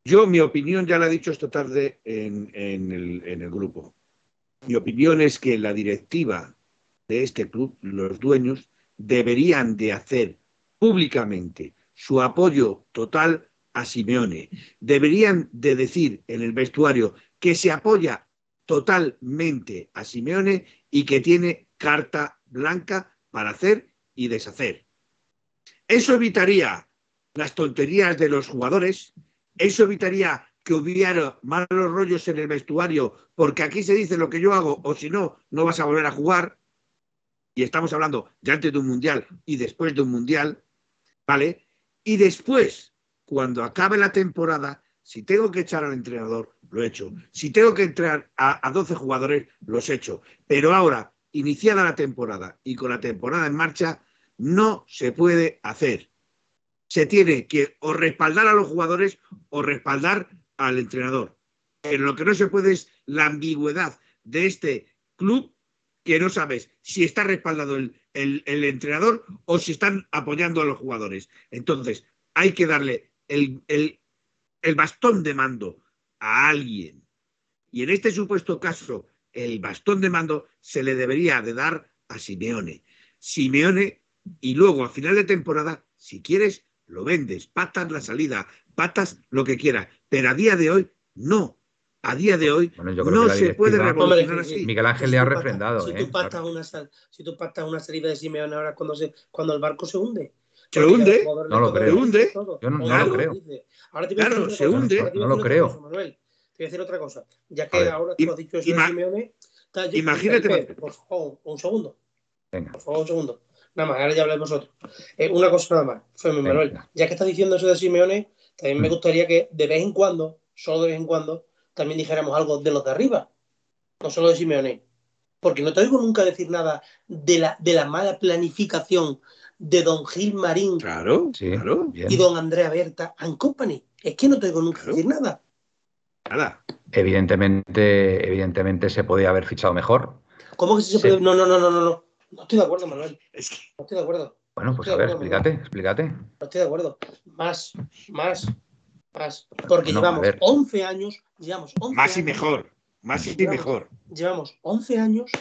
Yo, mi opinión, ya la he dicho esta tarde en, el, el grupo. Mi opinión es que la directiva de este club, los dueños, deberían de hacer públicamente su apoyo total a Simeone. Deberían de decir en el vestuario que se apoya totalmente a Simeone y que tiene carta blanca para hacer y deshacer. Eso evitaría las tonterías de los jugadores, eso evitaría que hubiera malos rollos en el vestuario, porque aquí se dice lo que yo hago, o si no, no vas a volver a jugar. Y estamos hablando de antes de un mundial y después de un mundial, ¿vale? Y después, cuando acabe la temporada, si tengo que echar al entrenador, lo he hecho. Si tengo que entrar a, a 12 jugadores, los he hecho. Pero ahora, iniciada la temporada y con la temporada en marcha, no se puede hacer. Se tiene que o respaldar a los jugadores o respaldar al entrenador. Pero lo que no se puede es la ambigüedad de este club que no sabes si está respaldado el, entrenador o si están apoyando a los jugadores. Entonces, hay que darle el, el bastón de mando a alguien. Y en este supuesto caso, el bastón de mando se le debería de dar a Simeone. Simeone, y luego a final de temporada, si quieres, lo vendes, patas la salida, patas lo que quieras, pero a día de hoy no. A día de hoy no se puede revolucionar así. Miguel Ángel le ha refrendado. Si, tú ¿eh? pactas una, si tú una salida de Simeone ahora cuando, se, cuando el barco se hunde. Se hunde. No lo creo. Se hunde. Yo no, lo creo. Ahora te claro, se hunde. No, lo creo. Manuel, te voy a decir otra cosa. Ya que ahora tú has dicho eso de Simeone. Imagínate. Por favor, un segundo. Venga. Por favor, un segundo. Nada más, ahora ya habláis vosotros. Eh, una cosa nada más, fue Manuel. Ya que estás diciendo eso de Simeone, también me mm. gustaría que de vez en cuando, solo de vez en cuando, también dijéramos algo de los de arriba, no solo de Simeone. Porque no te oigo nunca decir nada de la, de la mala planificación de don Gil Marín claro, y don Andrea Berta and Company. Es que no te oigo nunca decir nada. Nada. Evidentemente, evidentemente se podía haber fichado mejor. ¿Cómo que se puede? No, no, no, no, no. No estoy de acuerdo, Manuel. Es que... No estoy de acuerdo. Bueno, pues a ver, explícate, explícate. No estoy de acuerdo. Más, más, más. Porque llevamos 11 años, llevamos 11 Más y mejor, más y mejor. Llevamos 11 años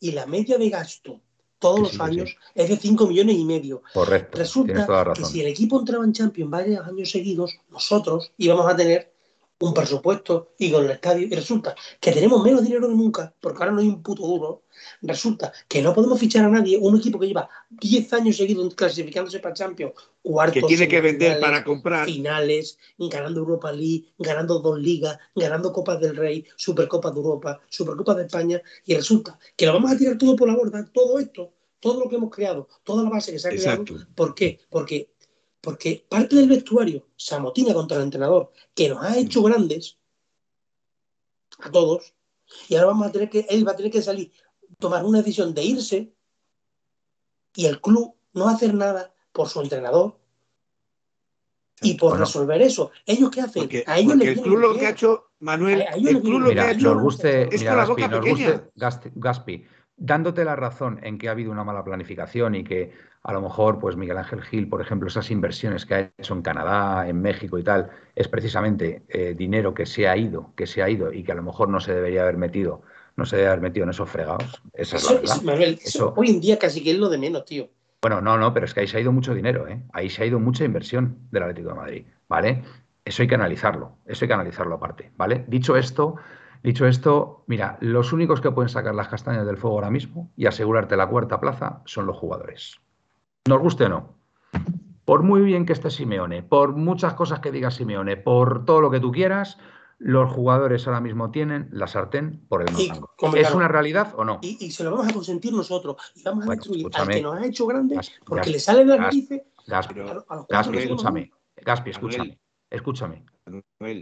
y la media de gasto todos los años es de 5 millones y medio. Correcto. Resulta que si el equipo entraba en Champions varios años seguidos, nosotros íbamos a tener un presupuesto y con el estadio, y resulta que tenemos menos dinero que nunca, porque ahora no hay un puto duro, resulta que no podemos fichar a nadie, un equipo que lleva 10 años seguidos clasificándose para Champions, cuartos, que tiene que vender para comprar. finales, ganando Europa League, ganando dos ligas, ganando Copas del Rey, Supercopa de Europa, Supercopa de España, y resulta que lo vamos a tirar todo por la borda, todo esto, todo lo que hemos creado, toda la base que se ha creado, ¿por qué? Porque porque parte del vestuario se amotina contra el entrenador, que nos ha hecho grandes a todos, y ahora vamos a tener que, él va a tener que salir, tomar una decisión de irse, y el club no hacer nada por su entrenador. Y por resolver eso, ¿ellos qué hacen? a ellos el club lo que ha hecho, Manuel, el club lo que ha hecho nos guste, es la boca Gaspi, dándote la razón en que ha habido una mala planificación y que a lo mejor, pues Miguel Ángel Gil, por ejemplo, esas inversiones que ha hecho en Canadá, en México y tal, es precisamente eh, dinero que se ha ido, que se ha ido y que a lo mejor no se debería haber metido, no se debería haber metido en esos fregados. Esa eso, es Manuel, eso, hoy en día casi que es lo de menos, tío. Bueno, no, no, pero es que ahí se ha ido mucho dinero, ¿eh? Ahí se ha ido mucha inversión del Atlético de Madrid, ¿vale? Eso hay que analizarlo, eso hay que analizarlo aparte, ¿vale? Dicho esto, Dicho esto, mira, los únicos que pueden sacar las castañas del fuego ahora mismo y asegurarte la cuarta plaza son los jugadores nos guste o no. Por muy bien que esté Simeone, por muchas cosas que diga Simeone, por todo lo que tú quieras, los jugadores ahora mismo tienen la sartén por el mango. ¿Es una realidad o no? Y, se lo vamos a consentir nosotros. Y vamos a destruir al que nos ha hecho grande porque le sale la narices. Gaspi, Gaspi, escúchame. Gaspi, escúchame. Escúchame.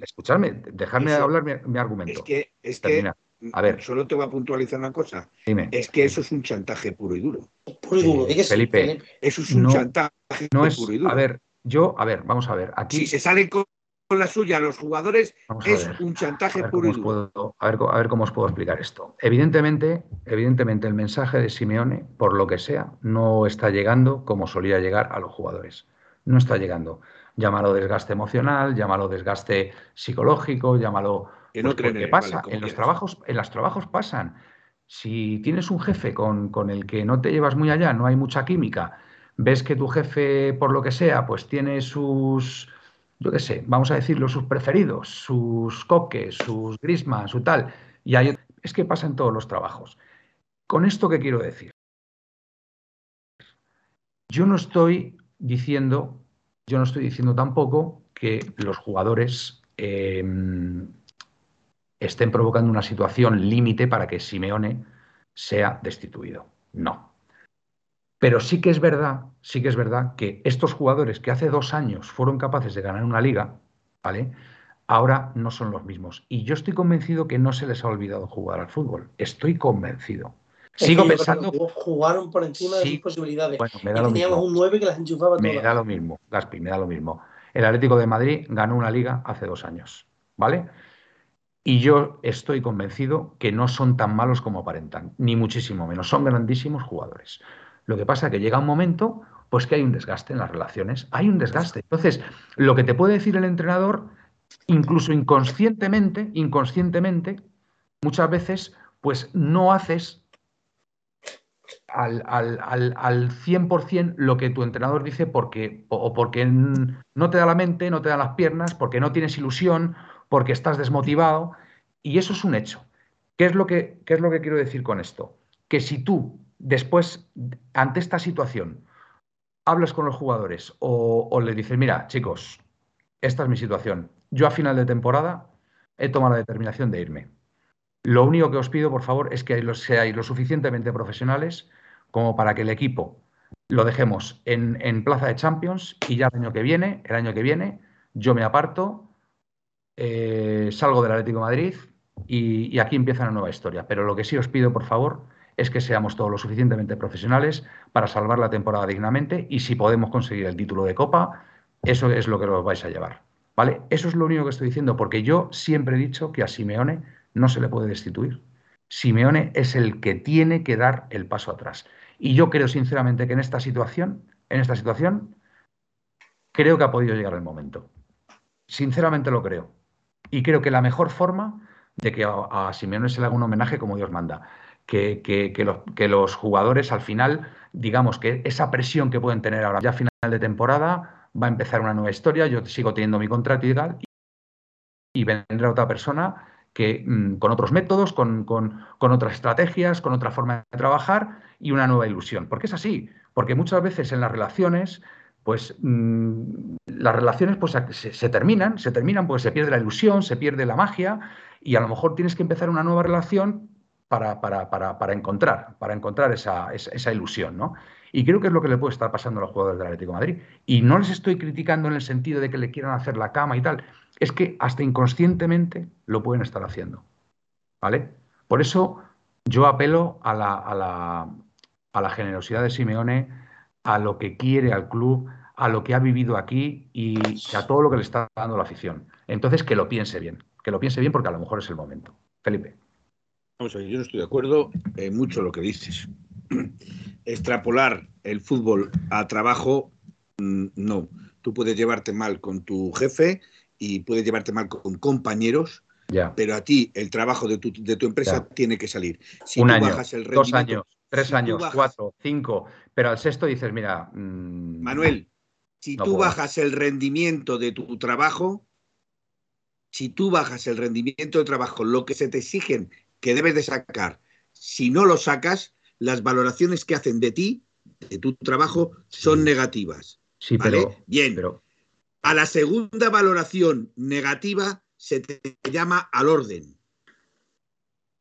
Escúchame, dejarme hablar mi, argumento. Es que, es que a ver. Solo te voy a puntualizar una cosa. Dime. Es que eso es un chantaje puro y duro. Puro y duro. Felipe, Eso es un chantaje puro y duro. A ver, yo, a ver, vamos a ver. Aquí... Si se salen con la suya los jugadores, es un chantaje puro y duro. a, ver, a ver cómo os puedo explicar esto. Evidentemente, evidentemente, el mensaje de Simeone, por lo que sea, no está llegando como solía llegar a los jugadores. No está llegando. Llámalo desgaste emocional, llámalo desgaste psicológico, llámalo que pasa, en los trabajos, en los trabajos pasan. Si tienes un jefe con, el que no te llevas muy allá, no hay mucha química, ves que tu jefe, por lo que sea, pues tiene sus, yo qué sé, vamos a decirlo, sus preferidos, sus coques, sus grismas, su tal, y hay, es que pasa en todos los trabajos. ¿Con esto qué quiero decir? Yo no estoy diciendo, yo no estoy diciendo tampoco que los jugadores em, estén provocando una situación límite para que Simeone sea destituido. No. Pero sí que es verdad, sí que es verdad que estos jugadores que hace dos años fueron capaces de ganar una liga, ¿vale? Ahora no son los mismos. Y yo estoy convencido que no se les ha olvidado jugar al fútbol. Estoy convencido. Sigo pensando. Jugaron por encima de sus posibilidades. Bueno, me da lo teníamos un 9 que las enchufaba todas. Me da lo mismo, Gaspi, me da lo mismo. El Atlético de Madrid ganó una liga hace dos años, ¿vale? Y yo estoy convencido que no son tan malos como aparentan, ni muchísimo menos. Son grandísimos jugadores. Lo que pasa es que llega un momento, pues que hay un desgaste en las relaciones. Hay un desgaste. Entonces, lo que te puede decir el entrenador, incluso inconscientemente, inconscientemente, muchas veces, pues no haces al, al, al, 100% lo que tu entrenador dice porque, o, porque no te da la mente, no te da las piernas, porque no tienes ilusión, porque estás desmotivado. Y eso es un hecho. ¿Qué es lo que, qué es lo que quiero decir con esto? Que si tú después, ante esta situación, hablas con los jugadores o, o le dices, mira, chicos, esta es mi situación. Yo a final de temporada he tomado la determinación de irme. Lo único que os pido, por favor, es que seáis lo suficientemente profesionales como para que el equipo lo dejemos en, plaza de Champions y ya el año que viene, el año que viene, yo me aparto, eh, salgo del Atlético de Madrid y, aquí empieza una nueva historia. Pero lo que sí os pido, por favor, es que seamos todos lo suficientemente profesionales para salvar la temporada dignamente y si podemos conseguir el título de Copa, eso es lo que os vais a llevar. ¿Vale? Eso es lo único que estoy diciendo, porque yo siempre he dicho que a Simeone no se le puede destituir. Simeone es el que tiene que dar el paso atrás. Y yo creo sinceramente que en esta situación, en esta situación, creo que ha podido llegar el momento. Sinceramente lo creo. Y creo que la mejor forma de que a, Simeone se le haga un homenaje como Dios manda, que, que, los, que, los, jugadores al final, digamos que esa presión que pueden tener ahora ya a final de temporada, va a empezar una nueva historia, yo sigo teniendo mi contrato y tal, y vendrá otra persona que, mm, con otros métodos, con, otras estrategias, con otra forma de trabajar y una nueva ilusión. Porque es así, porque muchas veces en las relaciones, pues mm, las relaciones pues, se, terminan, se terminan porque se pierde la ilusión, se pierde la magia y a lo mejor tienes que empezar una nueva relación para, para, encontrar, para encontrar esa, esa, ilusión, ¿no? Y creo que es lo que le puede estar pasando a los jugadores del Atlético Madrid. Y no les estoy criticando en el sentido de que le quieran hacer la cama y tal es que hasta inconscientemente lo pueden estar haciendo. ¿Vale? Por eso yo apelo a la, a la, a la generosidad de Simeone, a lo que quiere al club, a lo que ha vivido aquí y a todo lo que le está dando la afición. Entonces, que lo piense bien, que lo piense bien porque a lo mejor es el momento. Felipe. Vamos a ver, yo no estoy de acuerdo en mucho lo que dices. Extrapolar el fútbol a trabajo, mm, no. Tú puedes llevarte mal con tu jefe y puedes llevarte mal con compañeros, pero a ti el trabajo de tu, de tu empresa tiene que salir. Si Un año, dos años, tres años, cuatro, cinco, pero al sexto dices, mira... Mm, Manuel, si tú bajas el rendimiento de tu trabajo, si tú bajas el rendimiento de trabajo, lo que se te exigen que debes de sacar, si no lo sacas, las valoraciones que hacen de ti, de tu trabajo, son negativas. Sí, pero... Bien, pero a la segunda valoración negativa se te llama al orden.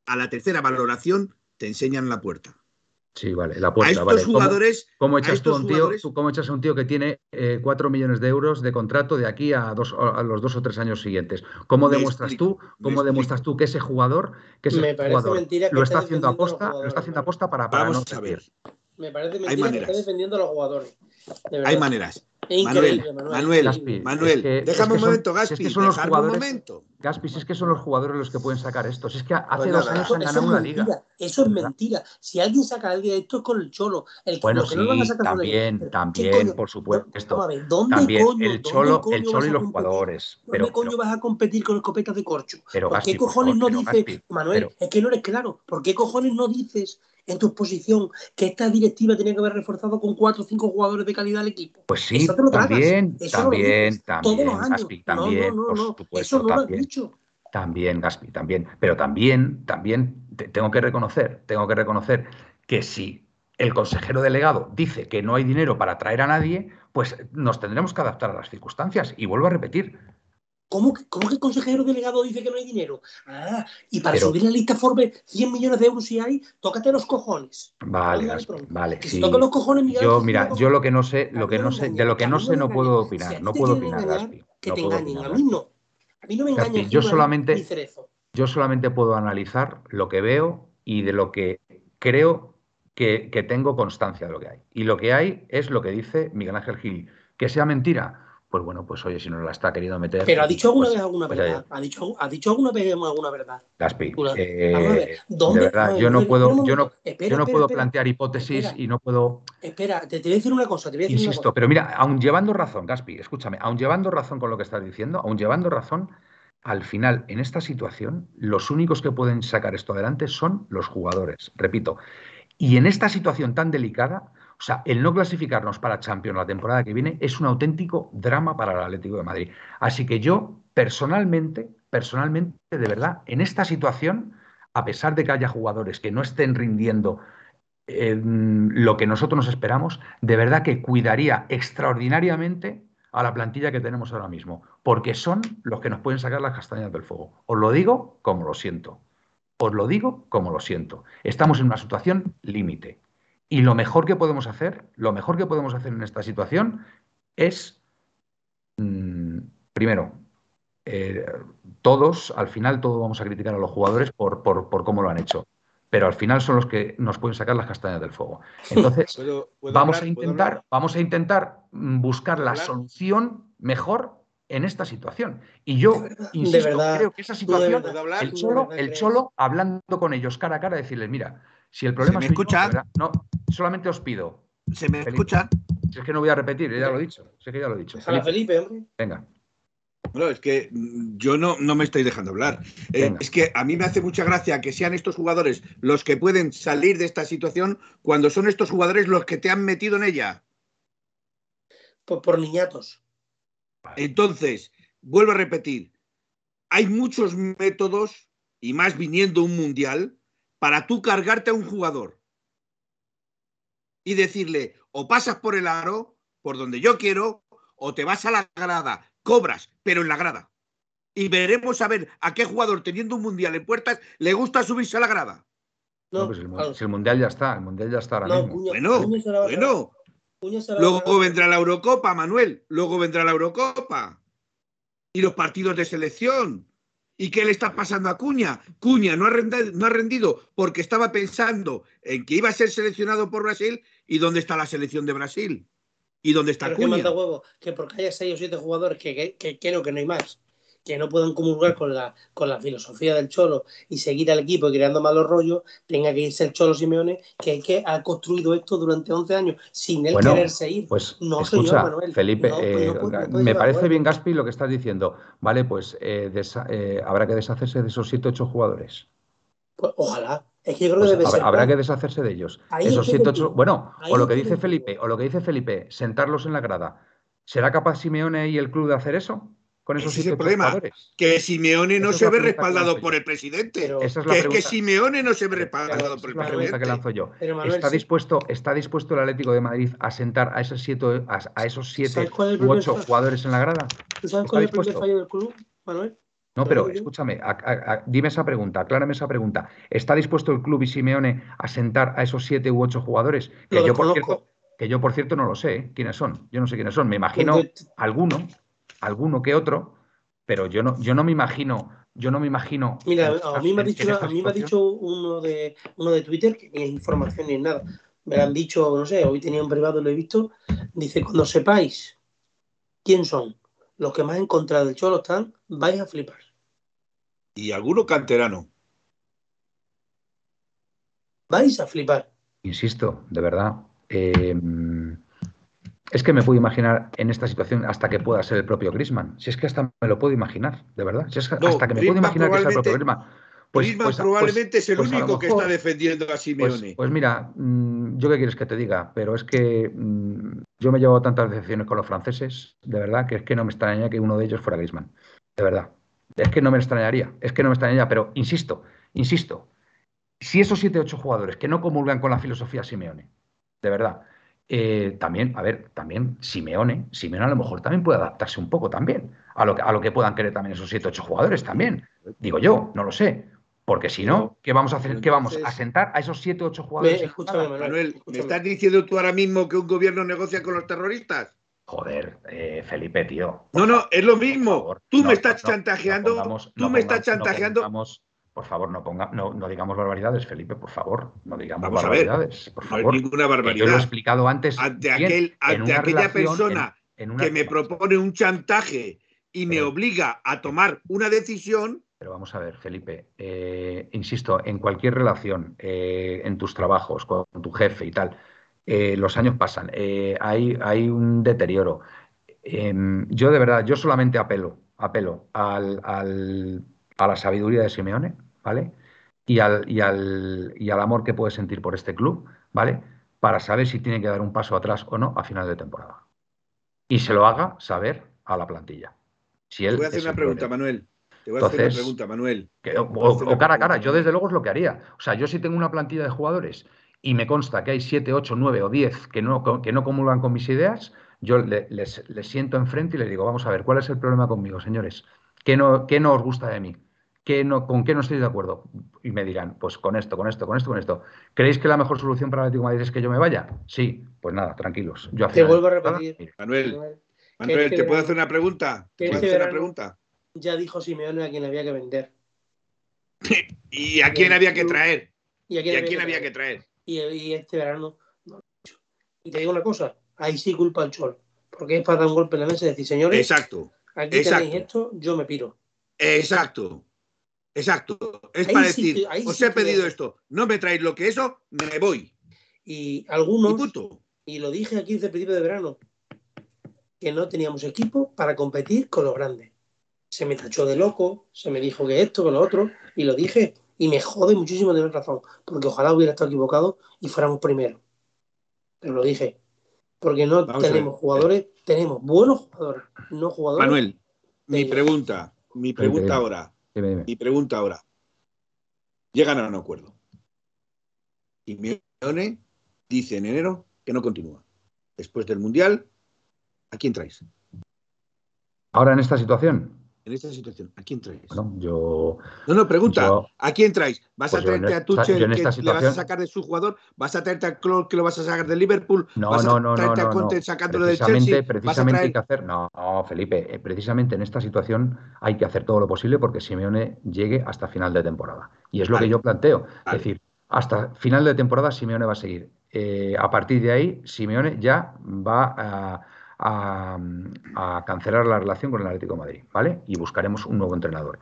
A la tercera valoración te enseñan la puerta. Sí, vale, la puerta. A estos jugadores. ¿Cómo, echas tú a un tío, ¿Cómo echas a un tío que tiene eh, 4 millones de euros de contrato de aquí a, dos, a los dos o tres años siguientes? ¿Cómo demuestras tú? ¿Cómo demuestras tú que ese jugador, que ese jugador lo está haciendo aposta, lo está haciendo aposta para, para Vamos a ver. Me parece mentira que está defendiendo a los jugadores. Hay maneras. Manuel, Manuel, Manuel, déjame un momento, Gaspi, es que son los jugadores, un momento. Gaspi, si es que son los jugadores los que pueden sacar esto. Si es que hace pues dos años han ganado una liga. Eso es mentira. Si alguien saca a alguien de esto es con el cholo. El bueno, sí, no van a sacar también, el... también, por supuesto. Esto, ¿dónde también, coño, el cholo, el cholo y los jugadores. Pero, ¿Dónde coño vas a competir con escopetas de corcho? Pero, ¿Por qué cojones no dices, Manuel, es que no eres claro, ¿por qué cojones no dices en tu exposición que esta directiva tenía que haber reforzado con cuatro o cinco jugadores de calidad al equipo. Pues sí, también, también, también, Gaspi, también, por supuesto, eso no también, lo has dicho. También, Gaspi, también. Pero también, también tengo que reconocer, tengo que reconocer que si el consejero delegado dice que no hay dinero para traer a nadie, pues nos tendremos que adaptar a las circunstancias. Y vuelvo a repetir, ¿Cómo que, ¿Cómo que, el consejero delegado dice que no hay dinero? Ah, y para subir la lista Forbes 100 millones de euros si hay, tócate los cojones. Vale, vale. sí. los cojones, yo, mira, yo lo que no sé, lo que no sé, de lo que no sé no puedo opinar, no puedo opinar, Gaspi. Que te engañen, a mí no. A mí no me engañan. Yo solamente, yo solamente puedo analizar lo que veo y de lo que creo que, que tengo constancia de lo que hay. Y lo que hay es lo que dice Miguel Ángel Gil. Que sea mentira, pues bueno, pues oye, si no la está queriendo meter. Pero ha dicho alguna pues, vez alguna pues verdad. Ha dicho, ha dicho alguna vez alguna verdad. Gaspi, eh, de verdad, yo no puedo, yo no, yo no puedo plantear hipótesis y no puedo. Espera, te, voy a decir una cosa. Te voy a decir Insisto, pero mira, aun llevando razón, Gaspi, escúchame, aun llevando razón con lo que estás diciendo, aun llevando razón, al final, en esta situación, los únicos que pueden sacar esto adelante son los jugadores. Repito. Y en esta situación tan delicada, sea, el no clasificarnos para Champions la temporada que viene es un auténtico drama para el Atlético de Madrid. Así que yo, personalmente, personalmente, de verdad, en esta situación, a pesar de que haya jugadores que no estén rindiendo lo que nosotros nos esperamos, de verdad que cuidaría extraordinariamente a la plantilla que tenemos ahora mismo, porque son los que nos pueden sacar las castañas del fuego. Os lo digo como lo siento. Os lo digo como lo siento. Estamos en una situación límite. Y lo mejor que podemos hacer, lo mejor que podemos hacer en esta situación es, mm, primero, eh, todos, al final todos vamos a criticar a los jugadores por, por, cómo lo han hecho, pero al final son los que nos pueden sacar las castañas del fuego. Entonces, vamos, a intentar, vamos a intentar buscar la solución mejor en esta situación. Y yo, insisto, creo que esa situación, el, cholo, el Cholo, hablando con ellos cara a cara, decirles, mira, si el problema ¿Se me escucha? no, solamente os pido. ¿Se me escucha? Si es que no voy a repetir, ya lo he dicho. Sé que ya lo he dicho. Felipe, Felipe hombre. Venga. No, es que mm, yo no, no me estoy dejando hablar. Eh, es que a mí me hace mucha gracia que sean estos jugadores los que pueden salir de esta situación cuando son estos jugadores los que te han metido en ella. Por, por niñatos. Entonces, vuelvo a repetir, hay muchos métodos, y más viniendo un mundial, para tú cargarte a un jugador y decirle, o pasas por el aro, por donde yo quiero, o te vas a la grada, cobras, pero en la grada. Y veremos a ver a qué jugador teniendo un mundial en puertas le gusta subirse a la grada. No, pues el, mundial ya está, el mundial ya está ahora mismo. bueno, bueno. Luego vendrá la Eurocopa, Manuel. Luego vendrá la Eurocopa. Y los partidos de selección. ¿Y qué le está pasando a Cuña? Cuña no ha, rendido, no ha rendido porque estaba pensando en que iba a ser seleccionado por Brasil y dónde está la selección de Brasil. ¿Y dónde está Cuña? Que manda huevo, que porque haya seis o siete jugadores que, que, creo que no hay más que no puedan comulgar con la, con la filosofía del Cholo y seguir al equipo creando malos rollos, tenga que irse el Cholo Simeone, que, que ha construido esto durante 11 años sin él quererse ir. Pues no, escucha, Manuel, Felipe, eh, me parece bien, Gaspi, lo que estás diciendo. Vale, pues eh, eh, habrá que deshacerse de esos 7 8 jugadores. Pues ojalá. Es que yo creo que pues debe habrá, habrá que deshacerse de ellos. esos 7 8 bueno, o lo que dice Felipe, o lo que dice Felipe, sentarlos en la grada. ¿Será capaz Simeone y el club de hacer eso? Con esos Ese es el problema, que Simeone no se ve respaldado por el presidente. es que es que Simeone no se ve respaldado por el presidente. que lanzo yo. ¿Está, dispuesto, ¿Está dispuesto el Atlético de Madrid a sentar a esos siete, a, esos siete u ocho jugadores en la grada? ¿Tú sabes cuál es el primer fallo del club, Manuel? No, pero escúchame, dime esa pregunta, aclárame esa pregunta. ¿Está dispuesto el club y Simeone a sentar a esos siete u ocho jugadores? Que yo, por cierto, que yo, por cierto, no lo sé ¿eh? quiénes son. Yo no sé quiénes son. Me imagino pues alguno, alguno que otro, pero yo no, yo no me imagino, yo no me imagino. Mira, a mí me ha dicho, a mí me ha dicho uno de uno de Twitter que ni es información ni nada. Me lo han dicho, no sé, hoy tenía un privado, lo he visto. Dice, cuando sepáis quién son los que más en contra del Cholo están, vais a flipar. Y alguno canterano. Vais a flipar. Insisto, de verdad. Eh, es que me puedo imaginar en esta situación hasta que pueda ser el propio Grisman. Si es que hasta me lo puedo imaginar, de verdad. Si es que hasta que me puedo imaginar que sea el propio Grisman. pues, pues, probablemente es el pues único que está defendiendo a Simeone. Pues, mira, mm, yo qué quieres que te diga, pero es que mm, yo me llevo tantas decepciones con los franceses, de verdad, que es que no me extrañaría que uno de ellos fuera Griezmann. De verdad. Es que no me extrañaría, es que no me extrañaría, pero insisto, insisto, si esos siete ocho jugadores que no comulgan con la filosofía Simeone, de verdad, eh, también, a ver, también Simeone, Simeone a lo mejor también puede adaptarse un poco también a lo que, a lo que puedan querer también esos siete ocho jugadores también. Digo yo, no lo sé. Porque si no, ¿qué vamos a hacer? ¿Qué vamos a sentar a esos siete ocho jugadores? escúchame, Manuel, ¿me estás diciendo tú ahora mismo que un gobierno negocia con los terroristas? Joder, eh, Felipe, tío. No, no, es lo mismo. tú me estás chantajeando. tú me estás chantajeando. Por favor, no, ponga, no, no, digamos barbaridades, Felipe, por favor. No digamos barbaridades. por favor. No hay ninguna barbaridad. Yo lo he explicado antes. Ante, aquel, ante aquella persona que me propone un chantaje y me obliga a tomar una decisión. Pero vamos a ver, Felipe, eh, insisto, en cualquier relación, eh, en tus trabajos, con tu jefe y tal, eh, los años pasan, hay, hay, un deterioro. Em, yo de verdad, yo solamente apelo, apelo al, a la sabiduría de Simeone, ¿vale? Y al, y, al, y al amor que puede sentir por este club, ¿vale? Para saber si tiene que dar un paso atrás o no a final de temporada. Y se lo haga saber a la plantilla. Si él Te voy a hacer una pregunta, Manuel. Te voy a hacer una pregunta, Manuel. o, cara a cara, yo desde luego es lo que haría. O sea, yo si tengo una plantilla de jugadores y me consta que hay 7, 8, 9 o 10 que no, que no comulgan con mis ideas, yo les, siento enfrente y les digo, vamos a ver, ¿cuál es el problema conmigo, señores? ¿Qué no, qué no os gusta de mí? ¿Qué no, ¿Con qué no estoy de acuerdo? Y me dirán, pues con esto, con esto, con esto, con esto. ¿Creéis que la mejor solución para el Atlético de Madrid es que yo me vaya? Sí, pues nada, tranquilos. Yo te vuelvo a repetir. Manuel, Manuel, ¿te puedo hacer una pregunta? ¿Te puedo hacer una pregunta? Ya dijo Simeone a quién había que vender. ¿Y a quién había que traer? ¿Y a quién, había, que traer? y, este verano no Y te digo una cosa, ahí sí culpa al Chol, porque es para dar un golpe en la mesa y decir, señores, exacto, aquí tenéis esto, yo me piro. Exacto, exacto. Es para decir, os he pedido esto, no me traéis lo que eso, me voy. Y algunos, y, lo dije aquí desde el principio de verano, que no teníamos equipo para competir con los grandes. Se me tachó de loco, se me dijo que esto, que lo otro, y lo dije, y me jode muchísimo tener razón, porque ojalá hubiera estado equivocado y fuéramos primero. Pero lo dije, porque no tenemos jugadores, tenemos buenos jugadores, no jugadores. Manuel, mi pregunta, mi pregunta ahora, mi pregunta ahora. Llegan a un acuerdo. Y Mione dice en enero que no continúa. Después del Mundial, ¿a quién traes? Ahora en esta situación en esta situación? ¿A quién traes? Bueno, yo. No, no, pregunta. ¿A quién traes? ¿Vas a pues traerte a Tuchel que le vas a sacar de su jugador? ¿Vas a traerte a Klopp que lo vas a sacar de Liverpool? No, ¿Vas no, no. a traerte no, a Conte sacándolo del Chelsea? Precisamente hay que hacer. No, no, Felipe. Eh, precisamente en esta situación hay que hacer todo lo posible porque Simeone llegue hasta final de temporada. Y es lo que yo planteo. Es decir, hasta final de temporada Simeone va a seguir. Eh, a partir de ahí, Simeone ya va a a, cancelar la relación con el Atlético de Madrid, ¿vale? Y buscaremos un nuevo entrenador.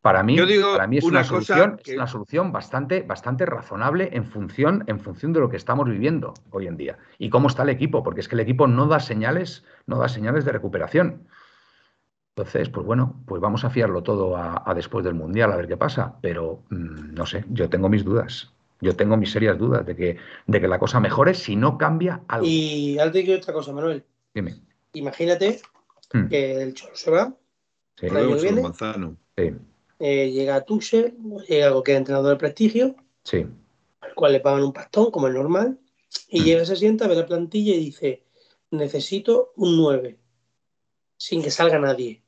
Para mí, para mí es, una, solución, es una solución bastante, bastante razonable en función, en función de lo que estamos viviendo hoy en día y cómo está el equipo, porque es que el equipo no da señales, no da señales de recuperación. Entonces, pues bueno, pues vamos a fiarlo todo a, después del Mundial, a ver qué pasa. Pero mm, no sé, yo tengo mis dudas. Yo tengo mis serias dudas de que, de que la cosa mejore si no cambia algo. Y antes que otra cosa, Manuel. Dime. Imagínate hmm. que el Cholo se va. Sí. El viene, Manzano. Sí. Eh, llega a Tuchel, llega algo que es entrenador de prestigio. Sí. Al cual le pagan un pastón, como es normal. Y hmm. llega, se sienta, ve la plantilla y dice: Necesito un 9. Sin que salga nadie.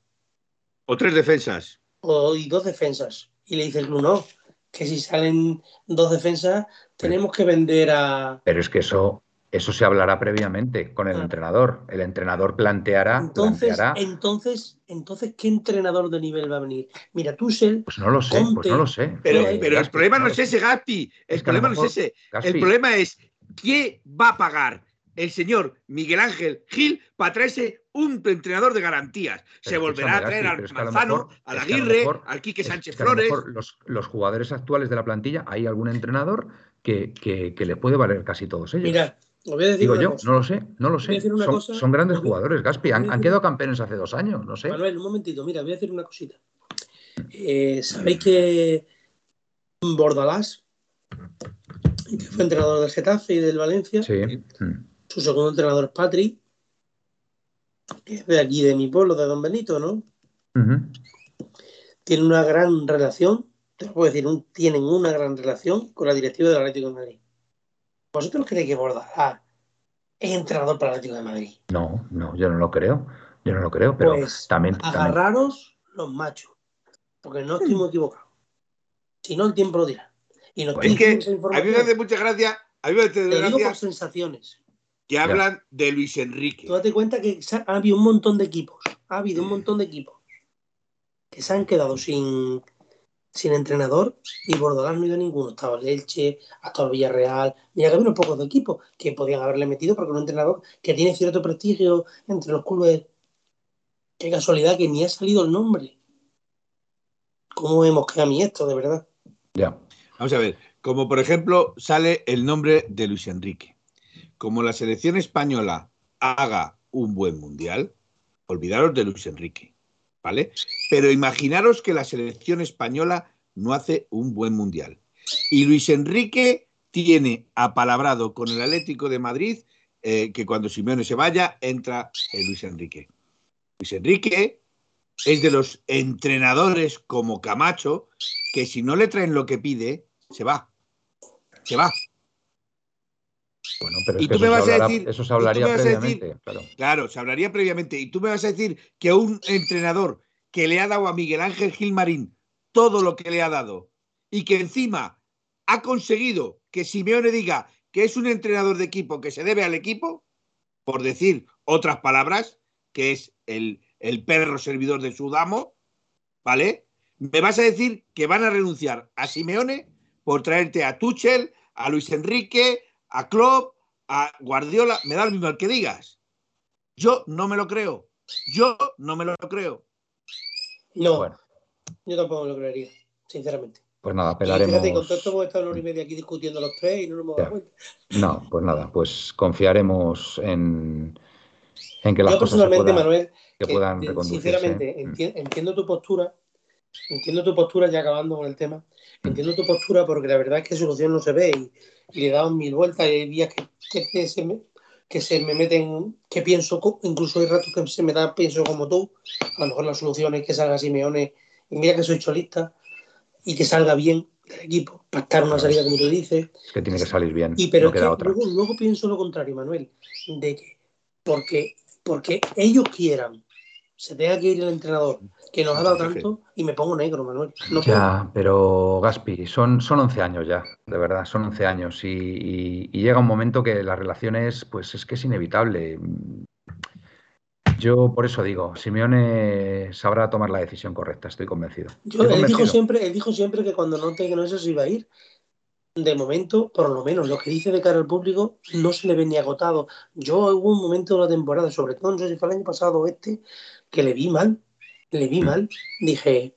O tres defensas. O y dos defensas. Y le dice el no, que si salen dos defensas, tenemos que vender a. Pero es que eso, eso se hablará previamente con el ah. entrenador. El entrenador planteará. Entonces, entonces, entonces, ¿qué entrenador de nivel va a venir? Mira, Tuchel. Pues no lo sé, pues no lo sé. Pero, pero el problema no es ese, Gaspi. El problema no es ese. El problema es quién va a pagar el señor Miguel Ángel Gil para traerse un entrenador de garantías. Se volverá a traer al Manzano, al Aguirre, al Quique Sánchez Flores. Los, jugadores actuales de la plantilla, hay algún entrenador que, que, le puede valer casi todos ellos. Mira, voy a decir Digo yo, no lo sé, no lo sé. Son, grandes jugadores, Gaspi. Han, quedado campeones hace dos años, no sé. Manuel, un momentito, mira, voy a decir una cosita. Eh, Sabéis que Bordalás, que fue entrenador del Getafe y del Valencia. Sí. Su segundo entrenador es Patri, que es de aquí, de mi pueblo, de Don Benito, ¿no? Tiene una gran relación, te lo puedo decir, tienen una gran relación con la directiva del Atlético de Madrid. ¿Vosotros creéis que Bordalás es entrenador para el Atlético de Madrid? No, no, yo no lo creo. Yo no lo creo, pero pues, también. Agarraros los machos, porque no estoy muy equivocado. Si no, el tiempo lo dirá. Y no es que a mí me hace mucha gracia. A mí me hace Te digo por sensaciones. Que hablan de Luis Enrique. Tú date cuenta que ha habido un montón de equipos. Ha habido un montón de equipos que se han quedado sin, sin entrenador y Bordalás no ha ido ninguno. Estaba el Elche, hasta el Villarreal. Mira que había unos pocos de equipos que podían haberle metido porque un entrenador que tiene cierto prestigio entre los clubes Qué casualidad que ni ha salido el nombre. ¿Cómo hemos quedado a mí esto, de verdad? Ya. Vamos a ver, como por ejemplo sale el nombre de Luis Enrique. Como la selección española haga un buen mundial, olvidaros de Luis Enrique, ¿vale? Pero imaginaros que la selección española no hace un buen mundial. Y Luis Enrique tiene apalabrado con el Atlético de Madrid eh, que cuando Simeone se vaya, entra Luis Enrique. Luis Enrique es de los entrenadores como Camacho que si no le traen lo que pide, se va. Se va. Bueno, pero y tú me vas a decir, eso se hablaría previamente. claro. se hablaría previamente. Y tú me vas a decir que un entrenador que le ha dado a Miguel Ángel Gilmarín todo lo que le ha dado y que encima ha conseguido que Simeone diga que es un entrenador de equipo que se debe al equipo, por decir otras palabras, que es el, perro servidor de su damo, ¿vale? Me vas a decir que van a renunciar a Simeone por traerte a Tuchel, a Luis Enrique, a Klopp, a Guardiola, me da lo mismo el que digas. Yo no me lo creo. Yo no me lo creo. No, bueno. yo tampoco me lo creería, sinceramente. Pues nada, pelaremos. fíjate, con todo esto hemos estado una hora y media aquí discutiendo los tres y no nos hemos dado cuenta. No, pues nada, pues confiaremos en, en que las Yo cosas personalmente, puedan, Manuel, que puedan Sinceramente, entiendo tu postura, entiendo tu postura, ya acabando con el tema, entiendo tu postura porque la verdad es que solución no se ve y, le he dado mil vueltas y hay días que, que, se me, que se me meten, que pienso, incluso hay ratos que se me da, pienso como tú, a lo mejor la solución es que salga Simeone, y mira que soy cholista, y que salga bien el equipo, pactar una salida como tú dices. Que tiene que salir bien. Y pero Luego, luego pienso lo contrario, Manuel, de que porque porque ellos quieran, se tenga que ir el entrenador que nos ha dado tanto y me pongo negro, Manuel. ya, pero Gaspi, son, son 11 años ya, de verdad, son 11 años y, llega un momento que las relaciones, pues es que es inevitable. Yo por eso digo, Simeone sabrá tomar la decisión correcta, estoy convencido. él, Dijo siempre, él dijo siempre que cuando note que no eso se iba a ir, de momento, por lo menos lo que dice de cara al público, no se le ve ni agotado. Yo hubo un momento de la temporada, sobre todo no sé si fue el año pasado este, que le vi mal, le vi mal. Dije,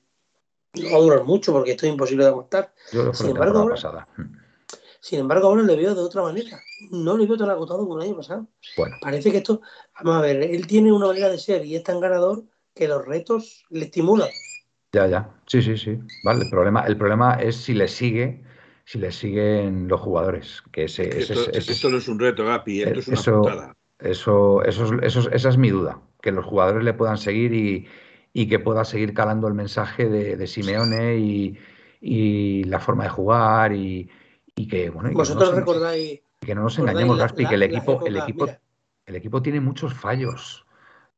no va a durar mucho porque esto es imposible de aguantar. sin, embargo, ahora, sin embargo, ahora le veo de otra manera. No le veo tan agotado como el año pasado. Bueno. Parece que esto, vamos a ver, él tiene una manera de ser y es tan ganador que los retos le estimulan. Ya, ya. Sí, sí, sí. Vale, el problema, el problema es si le sigue si le siguen los jugadores. Que ese, esto, no es un reto, Gapi, esto es una eso, Eso, eso, eso, esa es mi duda, que los jugadores le puedan seguir y, que pueda seguir calando el mensaje de, Simeone y, la forma de jugar y, que, bueno, Vosotros recordáis... Que no nos engañemos, Gaspi, que el equipo, el, equipo, el equipo tiene muchos fallos.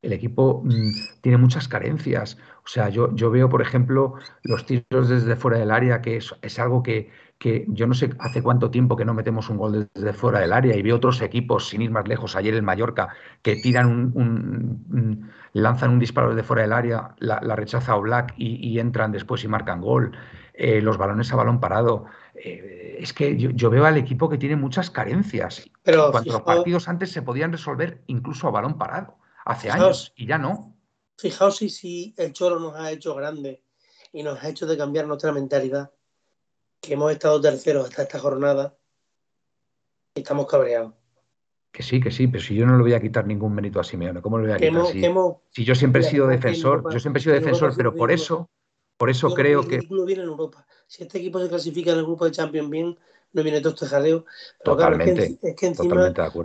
El equipo mm, tiene muchas carencias. O sea, yo, yo veo, por ejemplo, los tiros desde fuera del área, que es, es algo que, que yo no sé hace cuánto tiempo que no metemos un gol desde fuera del área y veo otros equipos, sin ir más lejos, ayer el Mallorca, que tiran un, lanzan un disparo desde fuera del área, la, rechaza Oblak y, y, entran después y marcan gol. Eh, los balones a balón parado. Eh, es que yo, veo al equipo que tiene muchas carencias. Pero en cuanto los partidos antes se podían resolver incluso a balón parado, hace años, y ya no. Fijaos si, si el Choro nos ha hecho grande y nos ha hecho de cambiar nuestra mentalidad que hemos estado terceros hasta esta jornada y estamos cabreados. Que sí, que sí, pero si yo no le voy a quitar ningún mérito a Simeone, ¿cómo le voy a quitar? si, yo siempre he sido defensor, yo siempre he sido defensor, pero por eso, por eso creo que. viene en Europa. si este equipo se clasifica en el grupo de Champions bien, no viene todo este jaleo. Pero totalmente, claro, es que, encima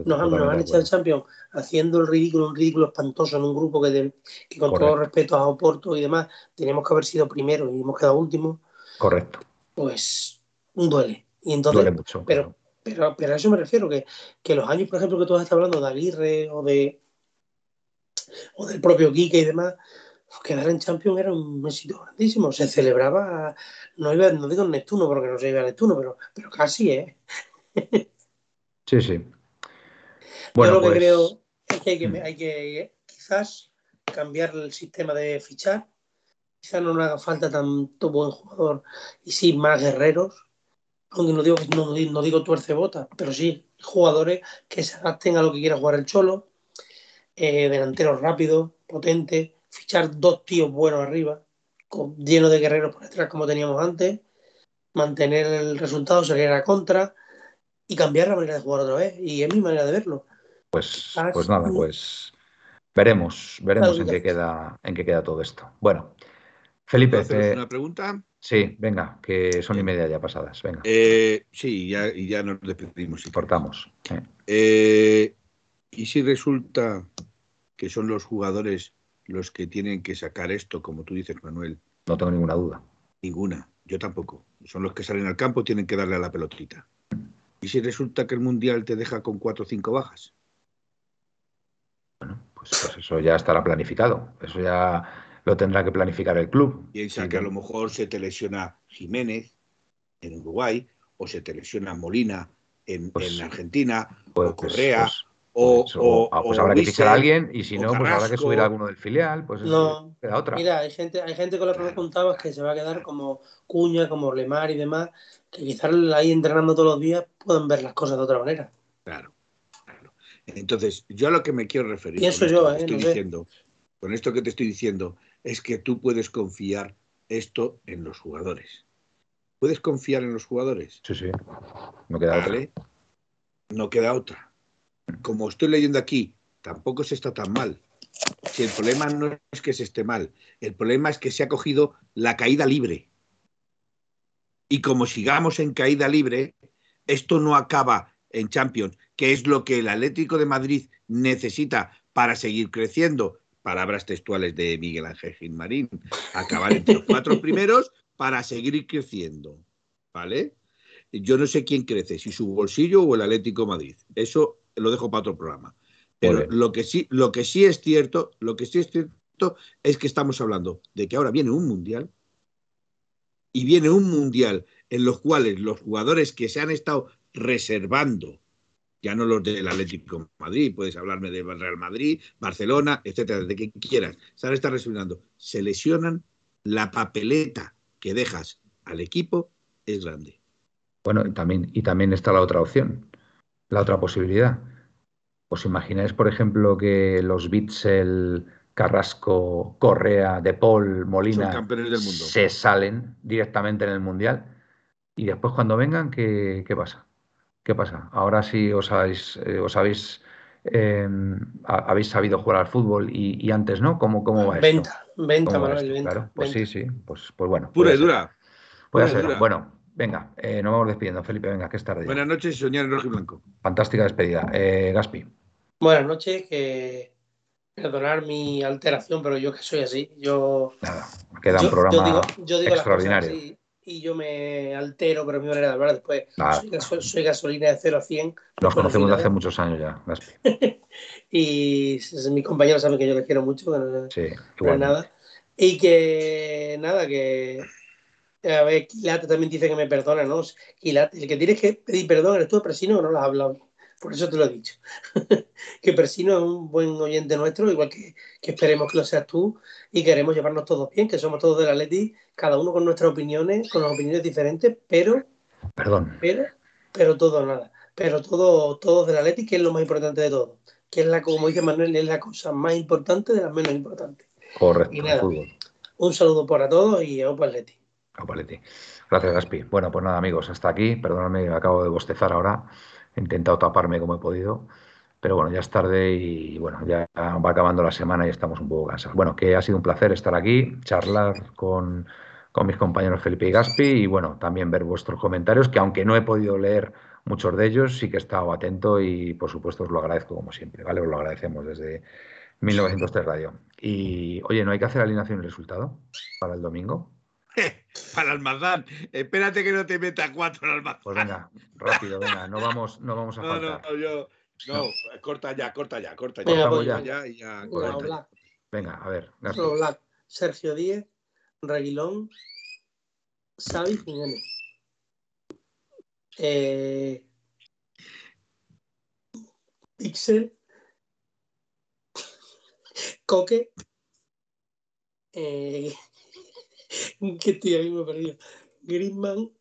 nos, han, echado el Champions haciendo el ridículo, un ridículo espantoso en un grupo que, que con todo respeto a Oporto y demás, teníamos que haber sido primero y hemos quedado último. Correcto. Pues duele. Y entonces, duele mucho. Pero, pero, pero, a eso me refiero, que, que los años, por ejemplo, que tú estás hablando de Aguirre o de o del propio Quique y demás, quedar en Champions era un éxito grandísimo. Se celebraba, no iba, no digo en Neptuno, porque no se iba a Neptuno, pero, pero casi, ¿eh? sí, sí. Bueno, Yo lo que pues, creo es que hay que, hay que quizás cambiar el sistema de fichar. Quizás no nos haga falta tanto buen jugador y sí más guerreros. Aunque no digo, no, no digo tuerce bota, pero sí jugadores que se adapten a lo que quiera jugar el Cholo. Eh, delanteros rápidos, potentes, fichar dos tíos buenos arriba, con, lleno de guerreros por detrás como teníamos antes, mantener el resultado, salir a la contra y cambiar la manera de jugar otra vez. Y es mi manera de verlo. Pues, pues nada, pues veremos, veremos en qué queda, en qué queda todo esto. Bueno, Felipe, te... una pregunta? Sí, venga, que son y media ya pasadas. Venga. Eh, sí, ya, y ya nos despedimos. Si Cortamos. Eh, ¿Y si resulta que son los jugadores los que tienen que sacar esto, como tú dices, Manuel. No tengo ninguna duda. Ninguna, yo tampoco. Son los que salen al campo, tienen que darle a la pelotita. ¿Y si resulta que el Mundial te deja con cuatro o cinco bajas? Bueno, pues, pues, eso ya estará planificado. Eso ya lo tendrá que planificar el club. Piensa que a lo mejor se te lesiona Jiménez en Uruguay, o se te lesiona Molina en, pues Argentina, o Correa, pues, o, pues habrá que fichar a alguien y si no, pues habrá que subir a alguno del filial. Pues no, queda otra. Mira, hay gente, hay gente con la que me contabas que se va a quedar como Cuña, como Lemar y demás, que quizás ahí entrenando todos los días pueden ver las cosas de otra manera. Claro, claro. Entonces, yo a lo que me quiero referir con esto, yo, ¿eh? estoy diciendo, con esto que te estoy diciendo, es que tú puedes confiar esto en los jugadores. ¿Puedes confiar en los jugadores? Sí, sí. No queda otra. No queda otra como estoy leyendo aquí, tampoco se está tan mal. Si el problema no es que se esté mal, el problema es que se ha cogido la caída libre. Y como sigamos en caída libre, esto no acaba en Champions, que es lo que el Atlético de Madrid necesita para seguir creciendo. Palabras textuales de Miguel Ángel Gilmarín. Acabar entre los cuatro primeros para seguir creciendo. ¿Vale? Yo no sé quién crece, si su bolsillo o el Atlético de Madrid. Eso lo dejo para otro programa. Pero lo que sí, lo que sí es cierto, lo que sí es cierto es que estamos hablando de que ahora viene un mundial y viene un mundial en los cuales los jugadores que se han estado reservando, ya no los del Atlético de Madrid, puedes hablarme de Real Madrid, Barcelona, etcétera, de que quieras, se han estado reservando, se lesionan, la papeleta que dejas al equipo es grande. Bueno, y también, y también está la otra opción, la otra posibilidad. ¿Os imagináis, por ejemplo, que los Bitzel, Carrasco, Correa, De Paul, Molina se salen directamente en el Mundial? Y después cuando vengan, ¿qué, pasa? ¿Qué pasa? Ahora sí os habéis, eh, os habéis, em, habéis sabido jugar al fútbol y, antes no. ¿Cómo, cómo va venta, Venta, Manuel, venta. Claro, pues sí, sí. Pues, pues bueno. Pura y dura. Puede ser. Bueno, Venga, eh, nos vamos despidiendo, Felipe. Venga, que es tarde. Buenas noches soñar en rojo y blanco. Fantástica despedida. Eh, Gaspi. Buenas noches, que perdonar mi alteración, pero yo que soy así. Yo. Nada, queda un programa extraordinario. Y yo me altero, pero mi manera de hablar después. Soy, gasolina de 0 a 100. Nos conocemos desde hace muchos años ya, y mis compañeros saben que yo les quiero mucho. sí, nada. Y que nada, que a ver, Quilate también dice que me perdona, ¿no? Quilate, el que tienes que pedir perdón eres tú, Persino, no lo has hablado. Por eso te lo he dicho. que Persino es un buen oyente nuestro, igual que, esperemos que lo seas tú, y queremos llevarnos todos bien, que somos todos de la Leti, cada uno con nuestras opiniones, con las opiniones diferentes, pero. Perdón. Pero, pero todo nada. Pero todo, todo de la Leti, que es lo más importante de todo. Que es la, como dice Manuel, es la cosa más importante de las menos importantes. Correcto. Y nada, un saludo para todos y a Leti. Gracias, Gaspi. Bueno, pues nada, amigos, hasta aquí. Perdóname, acabo de bostezar ahora. Intentado taparme como he podido. Pero bueno, ya es tarde y bueno, ya va acabando la semana y estamos un poco cansados. Bueno, que ha sido un placer estar aquí, charlar con, con mis compañeros Felipe y Gaspi y bueno, también ver vuestros comentarios, que aunque no he podido leer muchos de ellos, sí que he estado atento y por supuesto os lo agradezco como siempre, ¿vale? Os lo agradecemos desde 1903 Radio. Y oye, ¿no hay que hacer alineación y resultado para el domingo? para Almazán. Espérate que no te meta cuatro al Almazán. Pues venga, rápido, venga, no vamos, no vamos a faltar. No, no, yo, no, corta ya, corta ya, corta ya. Venga, ya. ya, ya, venga, a ver. Sergio Díez, Reguilón, Xavi Jiménez. Eh, Pixel, Coque, eh, que tío, ahí me he perdido. Griezmann,